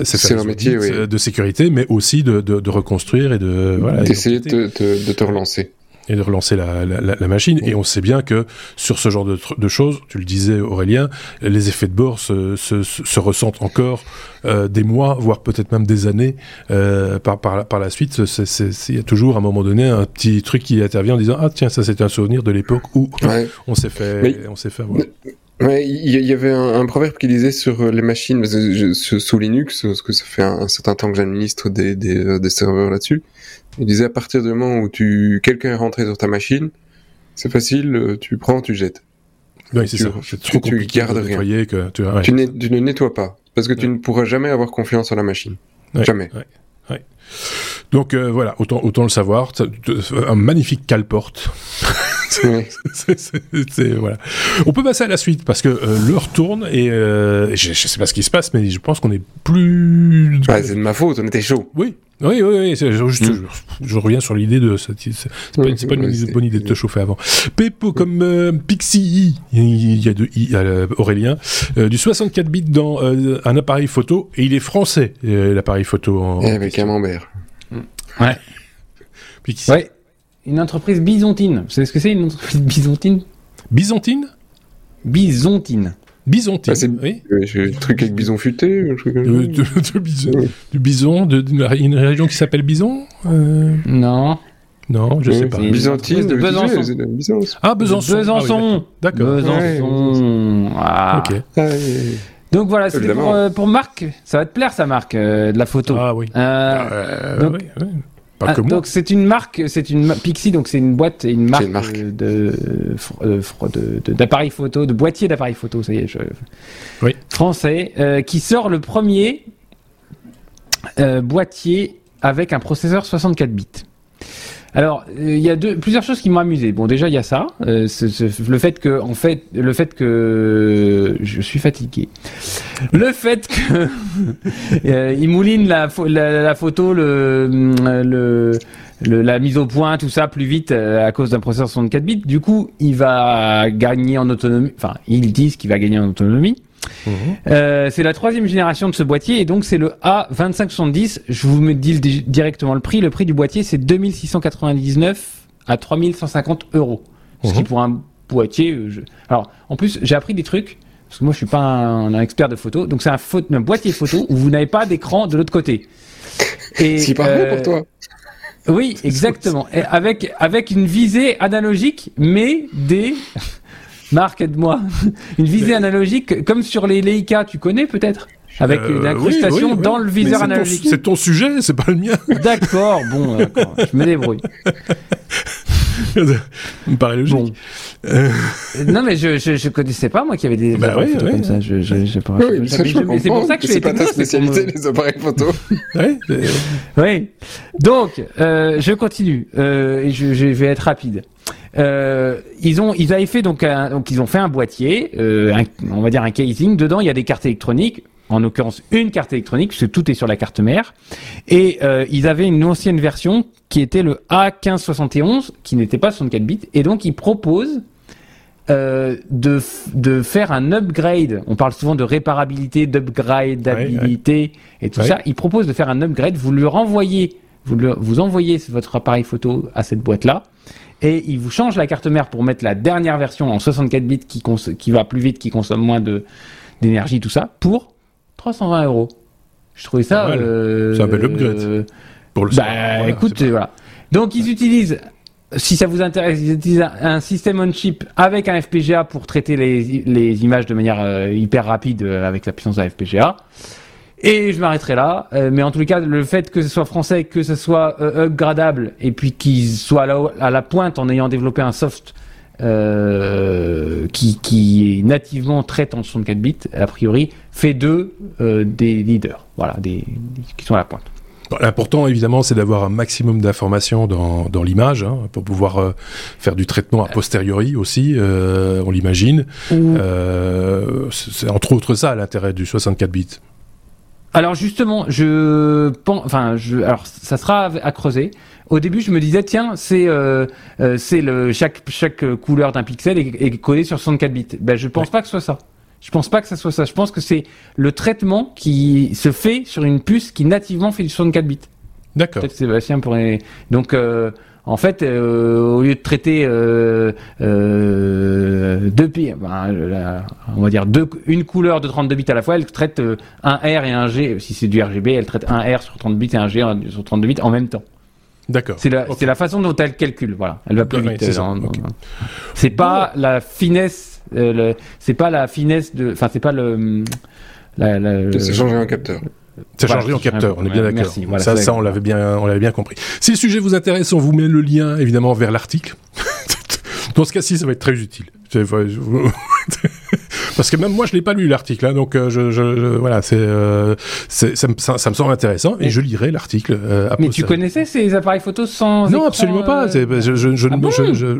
c'est leur métier de sécurité, mais aussi de, de, de reconstruire et de voilà, d'essayer de, de, de te relancer et de relancer la, la, la machine. Et on sait bien que sur ce genre de, de, choses, tu le disais Aurélien, les effets de bord se, se, se ressentent encore euh, des mois, voire peut-être même des années euh, par, par, par, la suite. Il y a toujours à un moment donné un petit truc qui intervient en disant ah tiens ça c'est un souvenir de l'époque où on s'est fait on s'est fait avoir. Ouais, il y, avait un, proverbe qui disait sur les machines sous Linux, parce que ça fait un, certain temps que j'administre des, des, euh, des serveurs là-dessus. Il disait à partir du moment où tu quelqu'un est rentré sur ta machine, c'est facile, euh, tu prends, tu jettes. Oui, c'est ça. Tu, tu gardes rien. Que tu, ouais. tu, ne nettoies pas parce que tu ne pourras jamais avoir confiance en la machine. jamais. Donc euh, voilà, autant autant le savoir. Un magnifique cale-porte. voilà. On peut passer à la suite parce que euh, l'heure tourne et euh, je, je, sais pas ce qui se passe, mais je pense qu'on est plus. Ah, c'est de ma faute, on était chaud. Oui, oui, oui, oui. Je, mm. je, reviens sur l'idée de. C'est pas, une, pas une bonne idée de te chauffer avant. Pepo comme euh, Pixie, il y a de I à Aurélien, euh, du 64 bits dans euh, un appareil photo et il est français l'appareil photo. En, et avec Camembert. Ouais. Pixie. Ouais. Une entreprise byzantine. Vous savez ce que c'est une entreprise byzantine? Byzantine? Byzantine. Byzantine. Ah, c'est oui. le truc avec bison futé. Euh, de, de, bison, Du bison, d'une région qui s'appelle Bison euh... Non. Non, je sais pas. Byzantine de Besançon. Ah, Besançon. Besançon. Ah, D'accord. Besançon. Ah. Ok. Ah, Donc voilà, c'est pour, euh, pour, Marc. Ça va te plaire, ça, Marc, euh, de la photo. Ah oui. Euh, donc, Pas que moi. donc c'est une marque, c'est une Pixie, donc c'est une boîte, une marque, une marque. de d'appareil photo, de boîtier d'appareil photo, ça y est, je, oui. français, qui sort le premier boîtier avec un processeur 64 bits. Alors, il y a deux, plusieurs choses qui m'ont amusé. Bon, déjà, il y a ça, euh, le fait que, en fait, le fait que je suis fatigué, le fait que euh, il mouline la, photo, le, le, la mise au point, tout ça plus vite euh, à cause d'un processeur 64 bits. Du coup, il va gagner en autonomie. Enfin, ils disent qu'il va gagner en autonomie. Mhm. Euh, c'est la troisième génération de ce boîtier et donc c'est le A2570. Je vous me dis directement le prix. Le prix du boîtier c'est 2699 à 3150 euros. Ce qui mhm. pour un boîtier. Euh, alors en plus j'ai appris des trucs parce que moi je suis pas un, expert de photo. Donc c'est un, un, boîtier photo où vous n'avez pas d'écran de l'autre côté. Et, c'est pas euh, pour toi. Oui, exactement. avec avec une visée analogique, mais des Marc, aide-moi. Une visée analogique, comme sur les Leica, tu connais peut-être avec euh, une incrustation dans le viseur analogique. C'est ton sujet, c'est pas le mien. D'accord, bon, je me débrouille. Ça me paraît logique. Euh, non, mais je, je, connaissais pas, moi, qu'il y avait des bah appareils photo comme ça. Je, je, je, pas, oui, c'est pour ça que je fais pas ta spécialité, les appareils photo. oui. Donc, euh, je continue, euh, et je, je vais être rapide. Euh, ils ont, ils avaient fait donc, un, donc ils ont fait un boîtier, euh, on va dire un casing. Dedans, il y a des cartes électroniques. En l'occurrence, une carte électronique, parce que tout est sur la carte mère. Et euh, ils avaient une ancienne version qui était le A1571, qui n'était pas 64 bits. Et donc, ils proposent euh, de, de faire un upgrade. On parle souvent de réparabilité, d'upgradabilité et tout ça. Ils proposent de faire un upgrade. Vous le renvoyez, vous, le, vous envoyez votre appareil photo à cette boîte-là et il vous change la carte mère pour mettre la dernière version en 64 bits qui, qui va plus vite, qui consomme moins d'énergie, tout ça, pour 320 euros. Je trouvais ça. Euh, c'est un bel upgrade. Euh, pour le bah, écoute, voilà. Donc ils utilisent, si ça vous intéresse, ils utilisent un, système on chip avec un FPGA pour traiter les, les images de manière euh, hyper rapide euh, avec la puissance d'un FPGA. Et je m'arrêterai là. Euh, mais en tous les cas, le fait que ce soit français, que ce soit euh, upgradable, et puis qu'il soit à à la, pointe en ayant développé un soft euh, qui, qui est nativement traite en 64 bits, a priori, fait d'eux des leaders. Voilà, des, qui sont à la pointe. L'important, évidemment, c'est d'avoir un maximum d'informations dans, dans l'image hein, pour pouvoir euh, faire du traitement a posteriori aussi, euh, on l'imagine. Euh, c'est entre autres ça l'intérêt du 64 bits. Alors justement, je pense, enfin, je, alors ça sera à creuser. Au début, je me disais tiens, c'est euh, euh c'est le chaque chaque couleur d'un pixel est, est, codé sur 64 bits. Ben je pense pas que ce soit ça. Je pense pas que ça soit ça. Je pense que c'est le traitement qui se fait sur une puce qui nativement fait du 64 bits. D'accord. Peut-être Sébastien pourrait. Donc euh, en fait, euh, au lieu de traiter euh, euh, deux ben, on va dire deux, une couleur de 32 bits à la fois, elle traite euh, un R et un G. Si c'est du RGB, elle traite un R sur 30 bits et un G sur 32 bits en même temps. D'accord. C'est la, façon dont elle calcule. Voilà, elle va plus vite. c'est pas la finesse. Euh, c'est pas la finesse de. Enfin, c'est pas le. La, la, c'est changer un capteur. Ça changerait en capteur, on est bien d'accord. ça, ça, on l'avait bien, on l'avait bien compris. Si le sujet vous intéresse, on vous met le lien évidemment vers l'article. Dans ce cas-ci, ça va être très utile. Parce que même moi, je l'ai pas lu l'article, hein, donc euh, je, je, voilà, c'est, euh, ça, ça, ça, me semble intéressant et je lirai l'article. Euh, mais tu connaissais ces appareils photos sans Non, absolument pas. Je, je, je, ah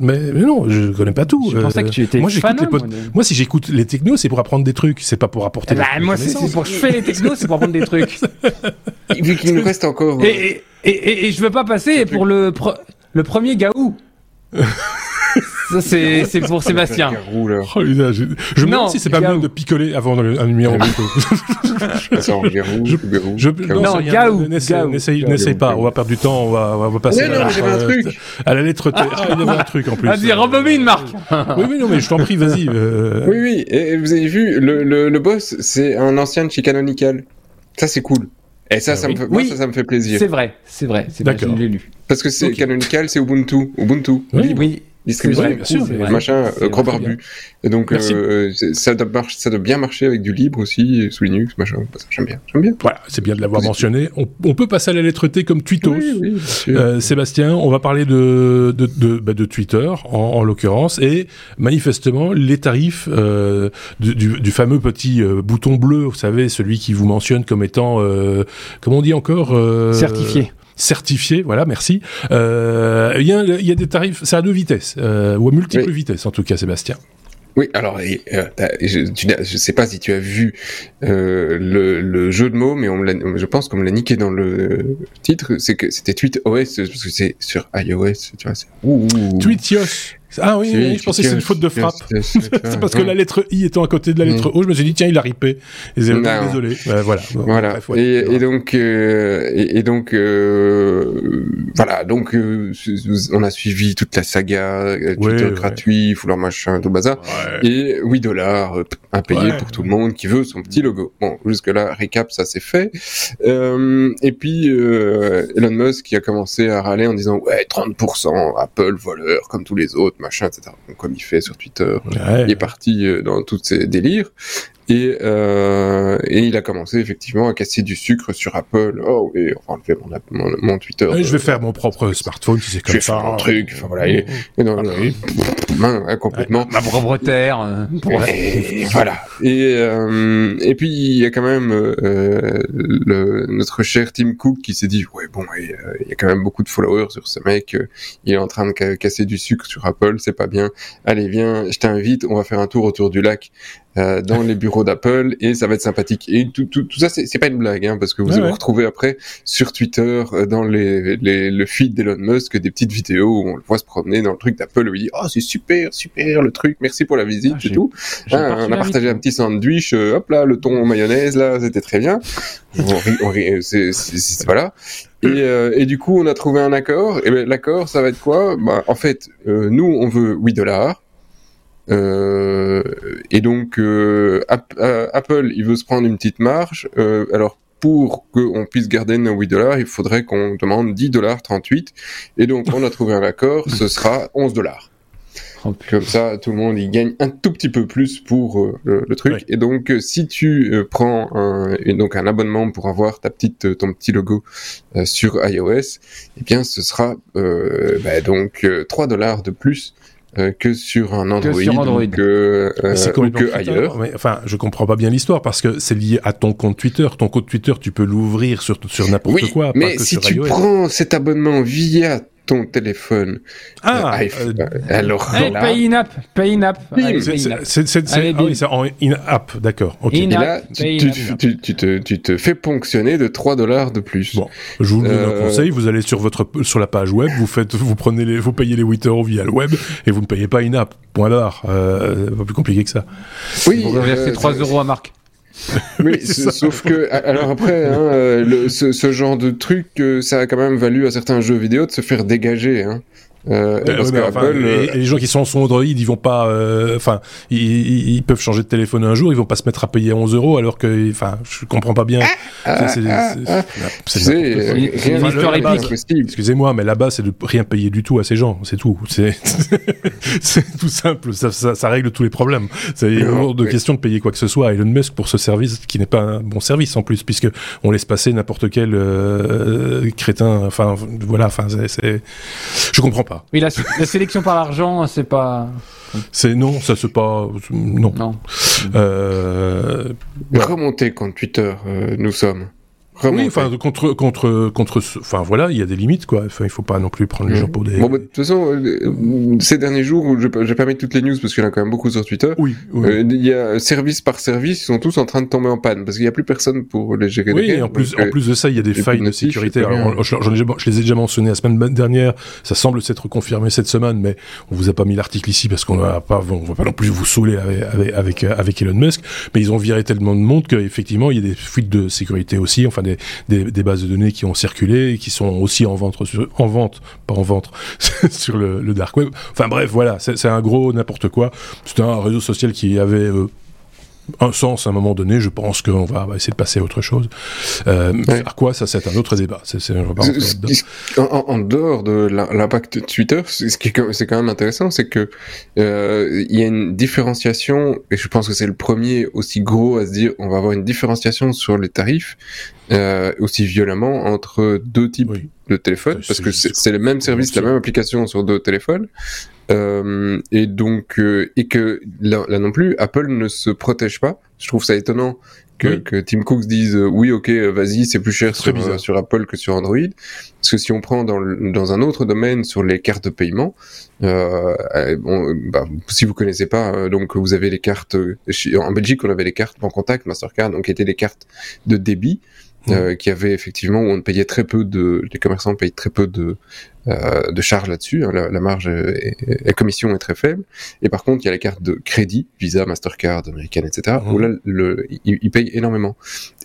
mais, non, je connais pas tout. Je pensais que tu étais moi, fan les moi, si j'écoute les technos, c'est pour apprendre des trucs, c'est pas pour apporter. Bah, moi, c'est pour que je fais les technos, c'est pour apprendre des trucs. Vu qu'il nous reste encore. Et, et, et, et, je veux pas passer pour le le premier gaou. Ça, c'est, c'est pour Sébastien. Oh, je, me demande si c'est pas mieux de picoler avant un numéro photo. je, non, Gaou. N'essaye pas, on va perdre du temps, on va, on va passer non, à, un truc. à la lettre T. Ah, il y avait un truc en plus. Vas-y, rebobine, Marc. oui, oui, non, mais je t'en prie, vas-y. Euh. Oui, oui, et vous avez vu, le, le, le boss, c'est un ancien de chez Canonical. Ça, c'est cool. Et ça, ah ça, me fait, moi, ça, ça me fait plaisir. C'est vrai, c'est vrai, c'est vrai, je l'ai lu. Parce que c'est canonical, c'est Ubuntu. Ubuntu. Oui, oui. Distribution, bien sûr, machin, euh, gros barbu. Et donc, euh, ça, doit marcher, ça doit bien marcher avec du libre aussi, sous Linux, machin. J'aime bien, j'aime bien. Voilà, c'est bien de l'avoir mentionné. On, on peut passer à la lettre T comme. Oui, oui, sûr. Euh, Sébastien, on va parler de de, de, bah, de Twitter en, en l'occurrence et manifestement les tarifs euh, du, du, du fameux petit euh, bouton bleu, vous savez, celui qui vous mentionne comme étant, euh, comment on dit encore, euh, Certifié. Certifié, voilà, merci. Euh, Il y, a, il y a des tarifs, c'est à deux vitesses euh, ou à multiples Oui. vitesses en tout cas, Sébastien. Oui, alors, et, euh, je, je sais pas si tu as vu euh, le, le jeu de mots, mais on me l'a- je pense qu'on me l'a niqué dans le titre. C'est que c'était Tweet OS parce que c'est sur iOS, tu vois. Ouh, ouh. Tweetios. Ah oui, je pensais que c'était une faute de frappe. C'est parce que la lettre I étant à côté de la lettre O, je me suis dit tiens, il a ripé. Et c'est- désolé. Voilà. Bon, Voilà. bref, ouais. et, et donc, euh, et, et donc, euh, voilà. Donc, euh, on a suivi toute la saga euh, Ouais, Twitter ouais. gratuit, leur machin, tout bazar. Ouais. Et 8 dollars impayé Ouais. pour tout le monde qui veut son petit logo. Bon, jusque là, récap, ça c'est fait. Euh, et puis Elon Musk qui a commencé à râler en disant ouais 30% Apple voleur comme tous les autres machin etc. Donc, comme il fait sur Twitter, Ouais. il est parti euh, dans tous ses délires. Et, euh, et il a commencé effectivement à casser du sucre sur Apple. Oh oui, on va enlever mon, mon, mon Twitter. Je vais euh, faire mon propre smartphone si c'est je comme vais ça. faire mon truc. Enfin, voilà, et- et non, non, oui. main, hein, complètement. Ma propre terre. pour- Et voilà. Et, euh, et puis il y a quand même euh, le, notre cher Tim Cook qui s'est dit ouais bon et, euh, il y a quand même beaucoup de followers sur ce mec. il est en train de ca- casser du sucre sur Apple, c'est pas bien. Allez viens, je t'invite, on va faire un tour autour du lac euh, dans les bureaux d'Apple et ça va être sympathique. Et tout, tout, tout ça c'est pas une blague hein, parce que vous allez ouais. vous retrouver après sur Twitter euh, dans les, les le feed d'Elon Musk des petites vidéos où on le voit se promener dans le truc d'Apple où il dit oh c'est super super le truc merci pour la visite Ah, et tout. Ah, on a partagé un petit sandwich, euh, hop là, le thon mayonnaise là, c'était très bien. On rit, on rit, c'est, c'est, c'est- voilà. Et, euh, et du coup, on a trouvé un accord. Et ben, l'accord, ça va être quoi? Bah, En fait, euh, nous, on veut 8 dollars. Euh, et donc, euh, App- euh, Apple, il veut se prendre une petite marge. Euh, alors, pour qu'on puisse garder nos 8 dollars, il faudrait qu'on demande 10 dollars 38. Et donc, on a trouvé un accord, ce sera 11 dollars. Oh. Comme ça, tout le monde y gagne un tout petit peu plus pour euh, le, le truc. Ouais. Et donc, si tu euh, prends un, et donc un abonnement pour avoir ta petite, ton petit logo euh, sur iOS, eh bien, ce sera euh, bah, donc euh, 3 dollars de plus euh, que sur un Android, sur Android. ou que, euh, ou que Twitter. ailleurs. Mais, enfin, je comprends pas bien l'histoire parce que c'est lié à ton compte Twitter. Ton compte Twitter, tu peux l'ouvrir sur, sur n'importe Oui, quoi, pas mais que si sur tu iOS. prends cet abonnement via ton téléphone, Ah, euh, iPhone, euh, alors là, paye une app, paye une app. C'est- une c'est app. ah en d'accord. In- et là, app, tu, tu, tu, tu te, tu te fais ponctionner de 3 dollars de plus. Bon, je vous donne un Euh, conseil. Vous allez sur votre sur la page web, vous faites, vous prenez les, vous payez les 8 euros via le web et vous ne payez pas une app. Point barre. Euh, pas plus compliqué que ça. Oui, On va verser euh, 3 euros à Marc. Oui, c'est s- ça. sauf que alors après, hein, euh, le- ce, ce genre de truc, euh, ça a quand même valu à certains jeux vidéo de se faire dégager. Hein. Euh, parce ouais, mais que enfin, Apple, et- euh, et les gens qui sont sur Android, ils vont pas, euh, enfin, ils, ils- ils peuvent changer de téléphone un jour, ils vont pas se mettre à payer 11 euros alors que, enfin, je comprends pas bien. C'est- une histoire épique. Excusez-moi, mais là-bas, c'est de rien payer du tout à ces gens, c'est tout. C'est tout simple, ça, ça, ça règle tous les problèmes. C'est hors de mais- question de payer quoi que ce soit à Elon Musk pour ce service qui n'est pas un bon service en plus, puisque on laisse passer n'importe quel crétin. Enfin, voilà, enfin, je comprends pas. Oui, la, la sélection par l'argent, c'est pas. C'est non, ça c'est pas, non. Non. Euh, Remontez contre Twitter, euh, nous sommes? Oui, enfin contre contre contre, enfin voilà, il y a des limites quoi. Enfin, il faut pas non plus prendre les gens pour des. Bon, bah, de toute façon, euh, ces derniers jours, vais pas mettre toutes les news parce qu'il y en a quand même beaucoup sur Twitter. oui, oui. euh, Il y a service par service, ils sont tous en train de tomber en panne parce qu'il n'y a plus personne pour les gérer. Oui, en plus, en euh, plus de ça, il y a des les failles de sécurité. j'en- ai je les ai déjà mentionnés la semaine dernière. Ça semble s'être confirmé cette semaine, mais on vous a pas mis l'article ici parce qu'on va pas, on va pas non plus vous saouler avec, avec, euh, avec Elon Musk. Mais ils ont viré tellement de monde qu'effectivement, il y a des fuites de sécurité aussi, enfin des, bases de données qui ont circulé et qui sont aussi en vente, sur- pas en vente, sur le, dark web. Enfin bref, voilà, c'est c'est un gros n'importe quoi. C'était un réseau social qui avait euh, un sens à un moment donné. Je pense qu'on va, essayer de passer à autre chose. Euh, À quoi ça, c'est un autre débat. En, en, dehors de l'impact Twitter, ce qui c'est quand même intéressant, c'est que euh, il y a une différenciation, et je pense que c'est le premier aussi gros à se dire, on va avoir une différenciation sur les tarifs euh, aussi violemment entre deux types de téléphones, parce que c'est le même service, la même application sur deux téléphones. Euh, et donc, euh, et que là, non plus, Apple ne se protège pas. Je trouve ça étonnant que, que Tim Cook dise euh, oui, ok, vas-y, c'est plus cher sur, euh, sur, Apple que sur Android. Parce que si on prend dans, dans un autre domaine sur les cartes de paiement, euh, bon, bah, si vous connaissez pas, donc vous avez les cartes en Belgique, on avait les cartes en contact Mastercard, donc qui étaient des cartes de débit. Euh, qui avait effectivement où on payait très peu de, les commerçants payent très peu de euh, de charges là-dessus. Hein, la, la, marge et la commission est très faible. Et par contre, il y a les cartes de crédit, Visa, Mastercard, américaine, etc. Où là, le, ils, payent énormément.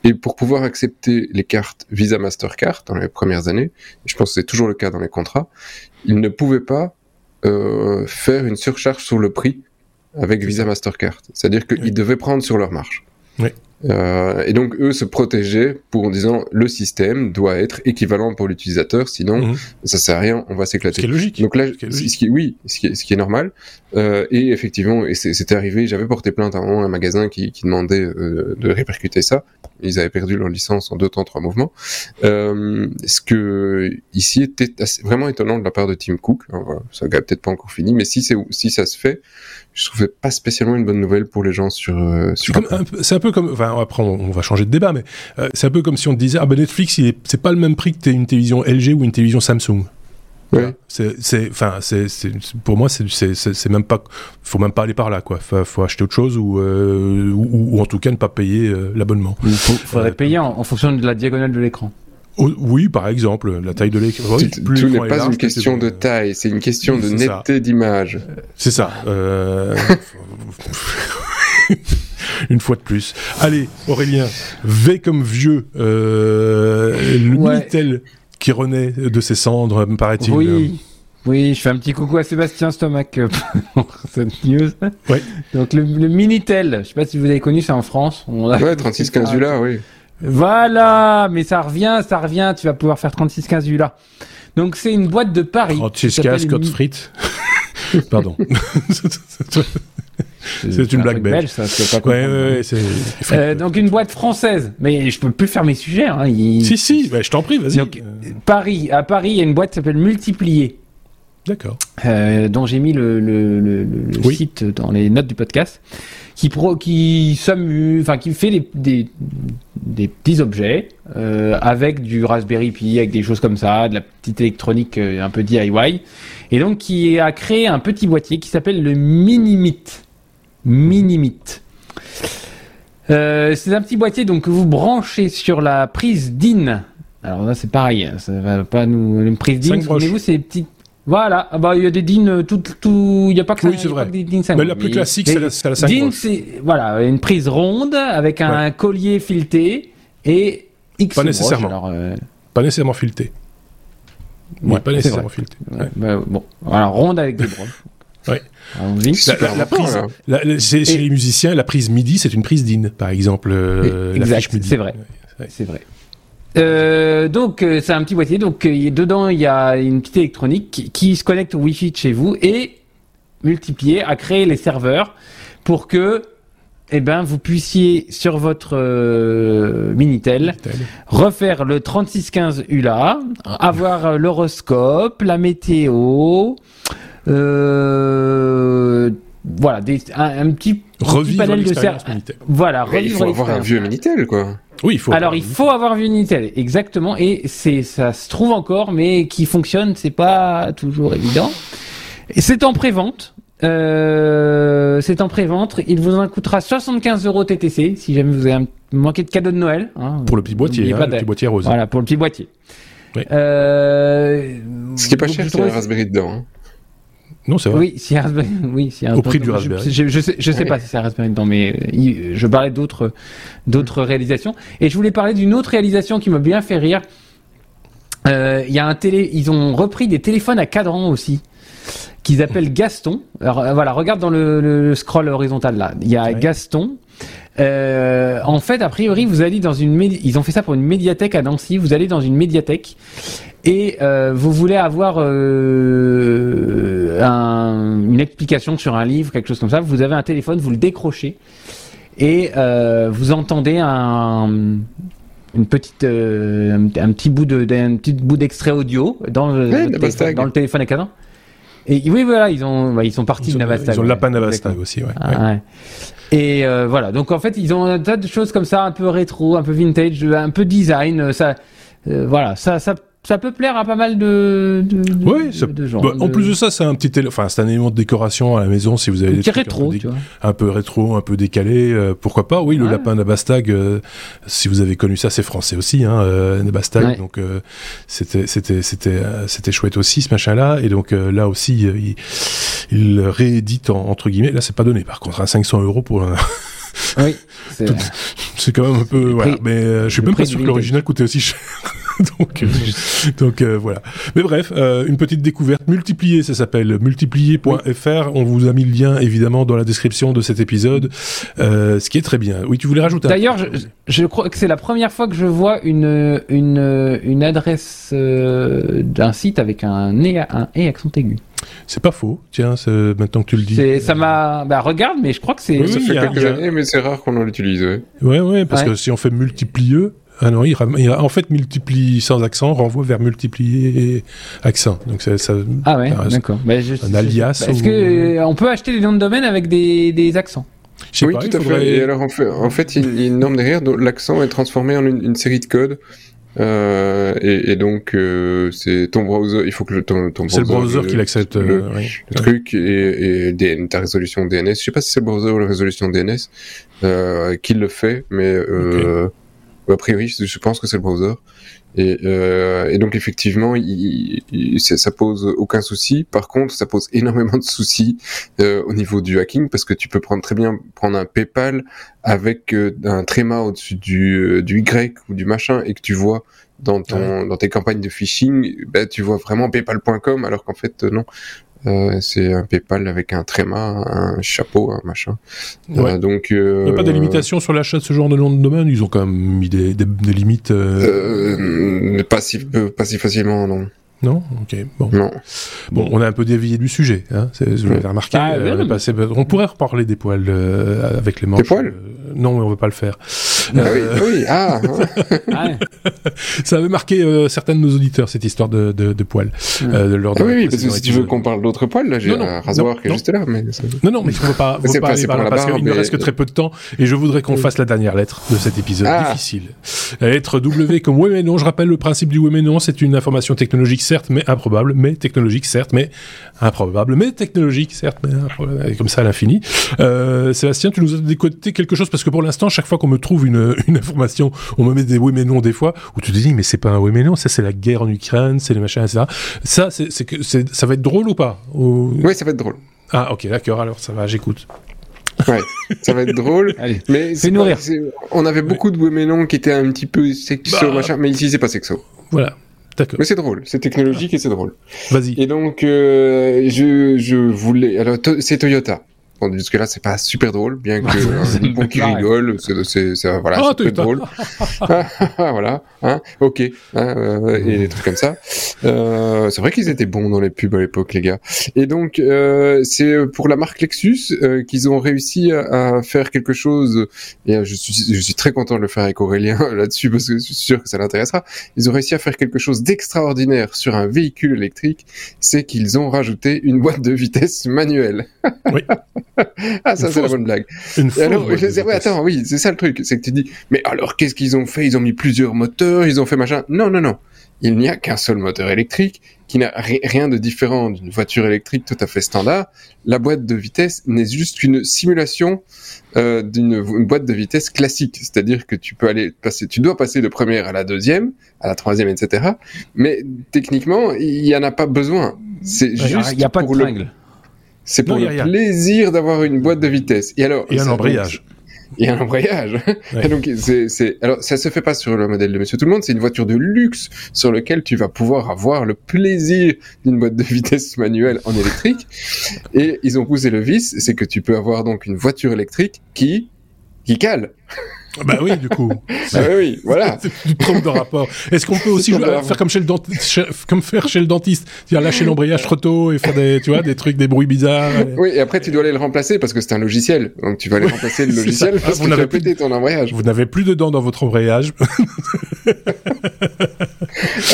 Et pour pouvoir accepter les cartes Visa, Mastercard dans les premières années, je pense que c'est toujours le cas dans les contrats, ils ne pouvaient pas euh, faire une surcharge sur le prix avec Visa, Mastercard. C'est-à-dire qu'ils devaient prendre sur leur marge. Oui. Euh, et donc eux se protéger pour en disant le système doit être équivalent pour l'utilisateur, sinon mhm. ça sert à rien, on va s'éclater. Ce qui est logique. Donc là, ce qui, oui, ce qui, est, ce qui est normal. Euh, et effectivement, et c'était arrivé, j'avais porté plainte à un, magasin qui, qui demandait euh, de répercuter ça. Ils avaient perdu leur licence en deux temps, trois mouvements. Euh, ce que ici était vraiment étonnant de la part de Tim Cook. ça n'a peut-être pas encore fini, mais si c'est si ça se fait, je trouvais pas spécialement une bonne nouvelle pour les gens sur. Euh, sur c'est un, peu comme, enfin après on, va changer de débat, mais euh, c'est un peu comme si on te disait ah ben Netflix c'est pas le même prix que une télévision LG ou une télévision Samsung. Ouais. C'est, enfin, c'est, pour moi, c'est, c'est, même pas, faut même pas aller par là, quoi. Faut, faut acheter autre chose ou, euh, ou, en tout cas ne pas payer l'abonnement. Il faudrait payer en, fonction de la diagonale de l'écran. Oh, oui, par exemple, la taille de l'écran. tout n'est pas une question de taille, c'est une question de netteté d'image. C'est ça. Une fois de plus. Allez, Aurélien, V comme vieux, euh, le Minitel qui renaît de ses cendres, me paraît-il. Oui. Oui, je fais un petit coucou à Sébastien Stomac euh, pour cette news. Oui. Donc le, Minitel, je sais pas si vous avez connu ça en France. On a ouais, 3615 là, oui. Voilà, mais ça revient, ça revient, tu vas pouvoir faire 36-15 là. Donc c'est une boîte de Paris. 36-15 Scott frites. Pardon. C'est une blague belge. ça, pas ouais, ouais, ouais, euh, donc une boîte française, mais je peux plus faire mes sujets. Hein, Si si, je t'en prie, vas-y. Paris, à Paris, il y a une boîte qui s'appelle Multiplier. D'accord. Euh, dont j'ai mis le, le, le, le site dans les notes du podcast qui pro, qui s'amuse, enfin qui fait des, des, des petits objets euh, avec du Raspberry Pi, avec des choses comme ça, de la petite électronique un peu DIY, et donc qui a créé un petit boîtier qui s'appelle le Minimit. Minimit. Euh, c'est un petit boîtier donc que vous branchez sur la prise DIN. Alors là c'est pareil, hein, ça va pas nous une prise DIN. Souvenez-vous c'est petites voilà, ah bah il y a des DIN euh, tout tout, il y a pas que oui, c'est vrai. des DIN Mais la plus classique c'est la, c'est la 5 DIN c'est voilà, une prise ronde avec un collier fileté et X Pas nécessairement. Alors, euh... Pas nécessairement fileté. Ouais, pas nécessairement fileté. Ouais. Bah, bon, alors ronde avec des broches. La, prise, hein. chez, les musiciens, la prise MIDI, c'est une prise DIN, par exemple. Euh, exact, c'est vrai. C'est vrai. Euh, donc euh, c'est un petit boîtier, donc euh, dedans il y a une petite électronique qui, se connecte au Wi-Fi de chez vous et multiplier à créer les serveurs pour que eh ben, vous puissiez sur votre Minitel, refaire le 3615 ULA, avoir l'horoscope, la météo, voilà, des, un, petit, panel de serveurs. Voilà, il faut avoir un vieux Minitel, quoi. Oui, il faut. Alors, il faut avoir vu Unitel, exactement, et c'est ça se trouve encore, mais qui fonctionne, c'est pas toujours évident. Et c'est en pré-vente. Euh, c'est en pré-vente. Il vous en coûtera 75 euros TTC si jamais vous avez manqué de cadeau de Noël. Hein, pour le petit boîtier, hein, le petit boîtier rose. Voilà, pour le petit boîtier. Oui. Euh, Ce qui est pas cher, c'est la Raspberry dedans. Hein. Non, c'est vrai. Oui, si Raspberry, oui, si Au prix du Raspberry. Je, je, sais, je sais pas si c'est Raspberry dedans, mais je parlais d'autres, d'autres réalisations. Et je voulais parler d'une autre réalisation qui m'a bien fait rire. Euh, y a un télé, ils ont repris des téléphones à cadran aussi, qu'ils appellent Gaston. Alors euh, voilà, regarde dans le, le, scroll horizontal là. Il y a Gaston. Euh, en fait, a priori, vous allez dans une ils ont fait ça pour une médiathèque à Nancy. Vous allez dans une médiathèque et euh, vous voulez avoir euh, un, une explication sur un livre, quelque chose comme ça. Vous avez un téléphone, vous le décrochez et euh, vous entendez un une petite euh, un, petit bout de un petit bout d'extrait audio dans le, Ouais, le Navastag. téléphone, dans le téléphone à cadran. Et oui, voilà, ils ont bah, ils sont partis Ils de ont, Navastag. ils ont le ouais. lapin Navastag aussi, ouais. Ah, ouais. ouais. Et euh, voilà, donc en fait, ils ont un tas de choses comme ça, un peu rétro, un peu vintage, un peu design. euh, Ça, euh, voilà, ça, ça, ça peut plaire à pas mal de, de, de, Oui, de- ça- de gens. bah, en plus de ça, c'est un petit, enfin, c'est un élément de décoration à la maison si vous avez des trucs un rétro, peu dé- tu vois. un peu rétro, un peu décalé, euh, pourquoi pas Oui, le Ouais. lapin Nabastag, euh, si vous avez connu ça, c'est français aussi, hein, euh, Nabastag. Ouais. Donc euh, c'était c'était c'était euh, c'était chouette aussi ce machin-là. Et donc euh, là aussi, il, il réédite en- entre guillemets. Là, c'est pas donné. Par contre, à 500 euros pour un, Oui, c'est quand même un peu. Voilà. Mais euh, je suis même pas sûr que l'original coûtait aussi cher. donc, euh, donc euh, voilà. Mais bref, euh, une petite découverte. Multiplier, ça s'appelle multiplier.fr. On vous a mis le lien évidemment dans la description de cet épisode, euh, ce qui est très bien. Oui, tu voulais rajouter. un D'ailleurs, truc je, je crois que c'est la première fois que je vois une, une, une adresse euh, d'un site avec un et, un et accent aigu. C'est pas faux. Tiens, c'est- maintenant que tu le dis. C'est, ça m'a, bah regarde, mais je crois que c'est. Oui, ça oui, fait quelques années, mais c'est rare qu'on en l'utilise. ouais. Ouais, ouais, parce Ouais. que si on fait multiplieux. Ah non, il, ram- il a- en fait, multiplie sans accent renvoie vers multiplier accent. Donc ça, ça Ah ouais, un- d'accord. Bah, je- un alias Est-ce ou- que euh, on peut acheter des noms de domaine avec des, des accents? Je sais Oui, pas, tout à faudrait- fait. Et alors, en fait, en fait, il y a une norme derrière dont l'accent est transformé en une, une série de codes. Euh, et, et donc, euh, c'est ton browser. Il faut que le- ton, ton C'est le browser qui l'accepte. le- euh, oui. le truc et, et DN, ta résolution DNS. Je sais pas si c'est le browser ou la résolution DNS euh, qui le fait, mais euh, a priori, je pense que c'est le browser. Et, euh, et donc effectivement, il, il- ça pose aucun souci. Par contre, ça pose énormément de soucis euh, au niveau du hacking parce que tu peux prendre très bien prendre un PayPal avec euh, un tréma au-dessus du, du Y ou du machin et que tu vois dans ton dans tes campagnes de phishing, ben, tu vois vraiment PayPal.com alors qu'en fait non. Euh, c'est un PayPal avec un tréma, un chapeau, un machin. Ouais. Euh, donc, euh, Il n'y a pas des limitations sur l'achat de ce genre de nom de domaine? Ils ont quand même mis des, des- des limites. euh, euh, pas si pas si facilement, non. Non? Ok. Bon. Non. bon, on a un peu dévié du sujet. Hein, c'est- je l'avais remarqué. Ah, euh, oui, on, est passé- on pourrait reparler des poils euh, avec les manches. poils? euh, Non, mais on veut pas le faire. Ah Euh, oui, oui, ah, hein. Ça avait marqué euh, certains de nos auditeurs, cette histoire de, de, de poils. euh, lors de Ah oui, oui, parce que si tu veux qu'on parle d'autres poils, là, j'ai un rasoir non, qui est non. juste là, mais ça- Non, non, mais on ne veut pas, veut pas aller par pour là, la parce qu'il ne reste que très peu de temps et je voudrais qu'on Oui. fasse la dernière lettre de cet épisode Ah. difficile. La lettre W comme oui mais non. Je rappelle le principe du oui mais non. C'est une information technologique certes mais improbable, mais technologique certes mais improbable, mais technologique certes mais improbable. Et comme ça à l'infini. Euh, Sébastien, tu nous as décoté quelque chose parce que pour l'instant, chaque fois qu'on me trouve une, une information, on me met des oui mais non des fois où tu te dis mais c'est pas un oui mais non, ça c'est la guerre en Ukraine, c'est les machins etc. Ça c'est c'est que c'est- ça va être drôle ou pas? Ou- Oui, ça va être drôle. Ah ok d'accord alors ça va j'écoute. Ouais, ça va être drôle. Allez. Mais c'est Fais-nous pas- rire. c'est- On avait beaucoup de oui mais non qui étaient un petit peu sexo, Bah. machin, mais ici c'est pas sexo. Voilà d'accord. Mais c'est drôle, c'est technologique et c'est drôle. Vas-y. Et donc, euh, je, je voulais. Alors, to- c'est Toyota. Bon, jusque-là, c'est pas super drôle, bien que bon qui pareil. rigole, c'est, c'est, c'est- voilà, Ah, c'est drôle. voilà, hein, ok, hein, euh, et des trucs comme ça. Euh, c'est vrai qu'ils étaient bons dans les pubs à l'époque, les gars. Et donc, euh, c'est pour la marque Lexus euh, qu'ils ont réussi à, à faire quelque chose. Et euh, je suis, je suis très content de le faire avec Aurélien là-dessus parce que je suis sûr que ça l'intéressera. Ils ont réussi à faire quelque chose d'extraordinaire sur un véhicule électrique, c'est qu'ils ont rajouté une boîte de vitesse manuelle. Oui. ah, ça c'est la bonne blague. Une fausse alors, je sais- ouais, attends, oui, c'est ça le truc, c'est que tu dis, mais alors qu'est-ce qu'ils ont fait? Ils ont mis plusieurs moteurs, ils ont fait machin. Non, non, non. Il n'y a qu'un seul moteur électrique qui n'a ri- rien de différent d'une voiture électrique tout à fait standard. La boîte de vitesse n'est juste qu'une simulation euh, d'une une boîte de vitesse classique, c'est-à-dire que tu peux aller passer, tu dois passer de première à la deuxième, à la troisième, etc. Mais techniquement, il y en a pas besoin. C'est juste il y a pas de pour le. C'est pour Non, y a le plaisir d'avoir une boîte de vitesse. Et alors, Et un embrayage. et un embrayage. Ouais. Et donc, c'est, c'est, alors, ça se fait pas sur le modèle de Monsieur Tout le Monde, c'est une voiture de luxe sur lequel tu vas pouvoir avoir le plaisir d'une boîte de vitesse manuelle en électrique. Et ils ont poussé le vice, c'est que tu peux avoir donc une voiture électrique qui qui cale. Bah oui, du coup. bah oui, voilà. tu te trompes de rapport. Est-ce qu'on peut aussi faire comme chez le dentiste, comme faire chez le dentiste, dire lâcher l'embrayage trop tôt et faire des, tu vois, des trucs, des bruits bizarres. Oui, et après tu dois aller le remplacer parce que c'est un logiciel. Donc tu vas aller remplacer le logiciel parce vous que tu as pété ton embrayage. Vous n'avez plus de dents dans votre embrayage. ah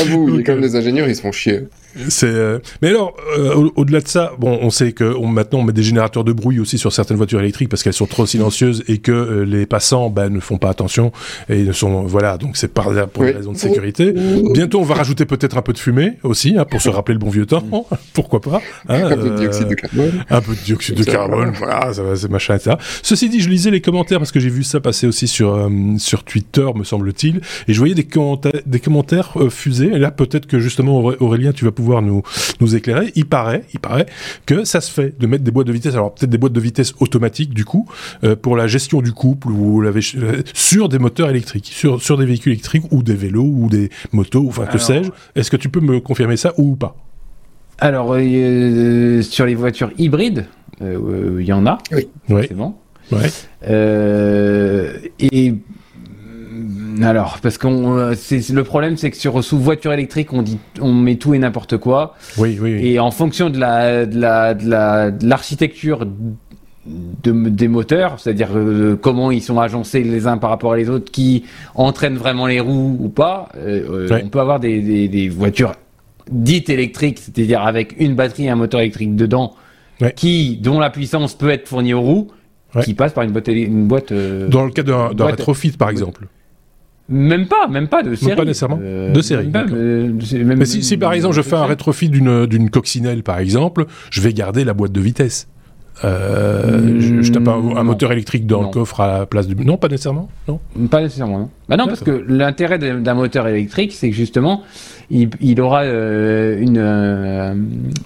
vous, quand même des ingénieurs, ils se font chier. C'est. Euh, mais alors, euh, au-delà de ça, bon, on sait que maintenant on met des générateurs de bruit aussi sur certaines voitures électriques parce qu'elles sont trop silencieuses et que euh, les passants ben, ne font pas attention et ne sont voilà. Donc c'est par pour des raisons de sécurité. Bientôt, on va rajouter peut-être un peu de fumée aussi hein, pour se rappeler le bon vieux temps. Pourquoi pas hein, Un peu de dioxyde de carbone. Un peu de dioxyde de carbone. Voilà, c'est machin etc. Ceci dit, je lisais les commentaires parce que j'ai vu ça passer aussi sur sur Twitter, me semble-t-il, et je voyais des commentaires des commentaires fusés. Et là, peut-être que justement Aurélien, tu vas pouvoir nous, nous éclairer. Il paraît, il paraît que ça se fait de mettre des boîtes de vitesse, alors peut-être des boîtes de vitesse automatiques du coup, euh, pour la gestion du couple ou l'avez sur des moteurs électriques, sur, sur des véhicules électriques ou des vélos ou des motos, enfin que sais-je. Est-ce que tu peux me confirmer ça ou pas? Alors euh, sur les voitures hybrides, euh, il y en a. Oui. Ouais. et alors, parce qu'on, euh, le problème, c'est que sur sous voiture électrique, on dit, on met tout et n'importe quoi. Oui, oui, Et en fonction de la, de la, de la, de l'architecture de, des moteurs, c'est-à-dire euh, comment ils sont agencés les uns par rapport à les autres, qui entraînent vraiment les roues ou pas. Euh, on peut avoir des, des, des, voitures dites électriques, c'est-à-dire avec une batterie et un moteur électrique dedans, qui dont la puissance peut être fournie aux roues, qui passent par une boîte. Une boîte Dans le cas d'un rétrofit, par exemple. Même pas, même pas de série. pas nécessairement. Euh, de série. mais si, si, par exemple je fais un rétrofit d'une d'une coccinelle par exemple, je vais garder la boîte de vitesse. Euh, je, tape un, moteur électrique dans le coffre à la place du. Non, pas nécessairement. Non. Pas nécessairement. Non. Bah non, parce que l'intérêt d'un moteur électrique, c'est que justement, il, il aura euh, une, euh,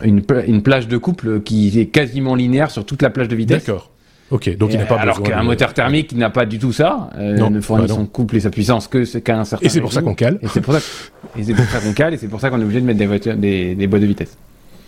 une une plage de couple qui est quasiment linéaire sur toute la plage de vitesse. D'accord. Ok, donc il n'a pas alors qu'un moteur thermique n'a pas du tout ça, euh, ne fournit bah son couple et sa puissance que qu'à un certain. Et c'est pour ça qu'on cale. Et c'est pour ça, qu'on cale et c'est pour ça qu'on est obligé de mettre des, voitures, des, des boîtes de vitesse.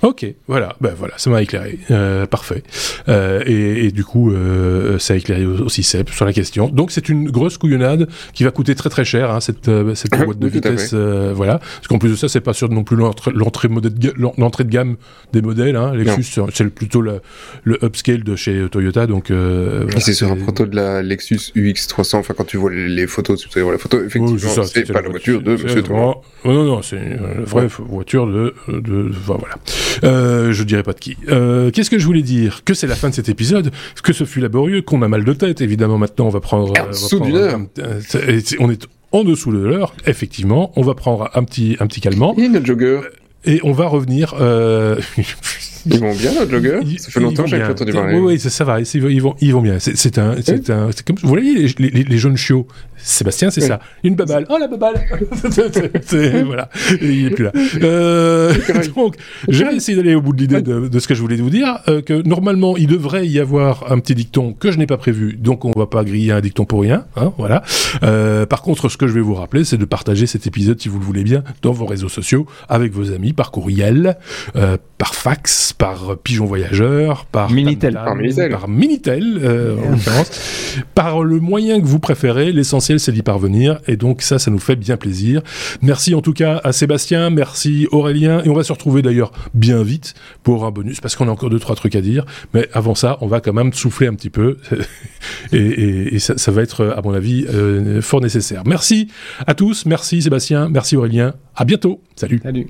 Ok, voilà, ben voilà, ça m'a éclairé, euh, parfait. Euh, et, et, du coup, euh, ça a éclairé aussi Seb sur la question. Donc c'est une grosse couillonnade qui va coûter très très cher, hein, cette, euh, cette boîte de vitesse, euh, voilà. Parce qu'en plus de ça, c'est pas sûr non plus l'entrée l'entrée de gamme des modèles. Hein. Lexus, c'est plutôt le, le, upscale de chez Toyota, donc. Euh, voilà, c'est sur un proto de la Lexus UX 300. Enfin, quand tu vois les, photos, tu vois la photo, effectivement, c'est pas la voiture de Monsieur Non, non, non, c'est une vraie voiture de, de, enfin, voilà. Euh, je dirais pas de qui. Euh, Qu'est-ce que je voulais dire? Que c'est la fin de cet épisode, que ce fut laborieux, qu'on a mal de tête. Évidemment, maintenant, on va prendre. Euh, on, va prendre on est en dessous de l'heure, effectivement. On va prendre un petit, un petit calmant. Et le jogger. Et on va revenir. Euh... Ils vont bien, notre jogger Ça fait longtemps que j'ai entendu parler. Oui, oui, ça, ça va. Ils vont, ils vont bien. C'est un, c'est un, comme, vous voyez les, les, les jeunes chiots. Sébastien, c'est ça. Une babale. Oh, la babale Voilà. il est plus là. Euh, donc, j'ai essayé d'aller au bout de l'idée de, de, ce que je voulais vous dire, euh, que normalement, il devrait y avoir un petit dicton que je n'ai pas prévu, donc on va pas griller un dicton pour rien. Hein, voilà. Euh, par contre, ce que je vais vous rappeler, c'est de partager cet épisode, si vous le voulez bien, dans vos réseaux sociaux, avec vos amis, par courriel, par fax, par pigeon voyageur, par Minitel, par Minitel, par, Minitel euh, en l'occurrence, par le moyen que vous préférez. L'essentiel c'est d'y parvenir. Et donc ça, ça nous fait bien plaisir. Merci en tout cas à Sébastien, merci Aurélien. Et on va se retrouver d'ailleurs bien vite pour un bonus, parce qu'on a encore deux, trois trucs à dire. Mais avant ça, on va quand même souffler un petit peu. et, et, et ça, ça, va être, à mon avis, euh, fort nécessaire. Merci à tous. Merci Sébastien. Merci Aurélien. À bientôt. Salut. Salut.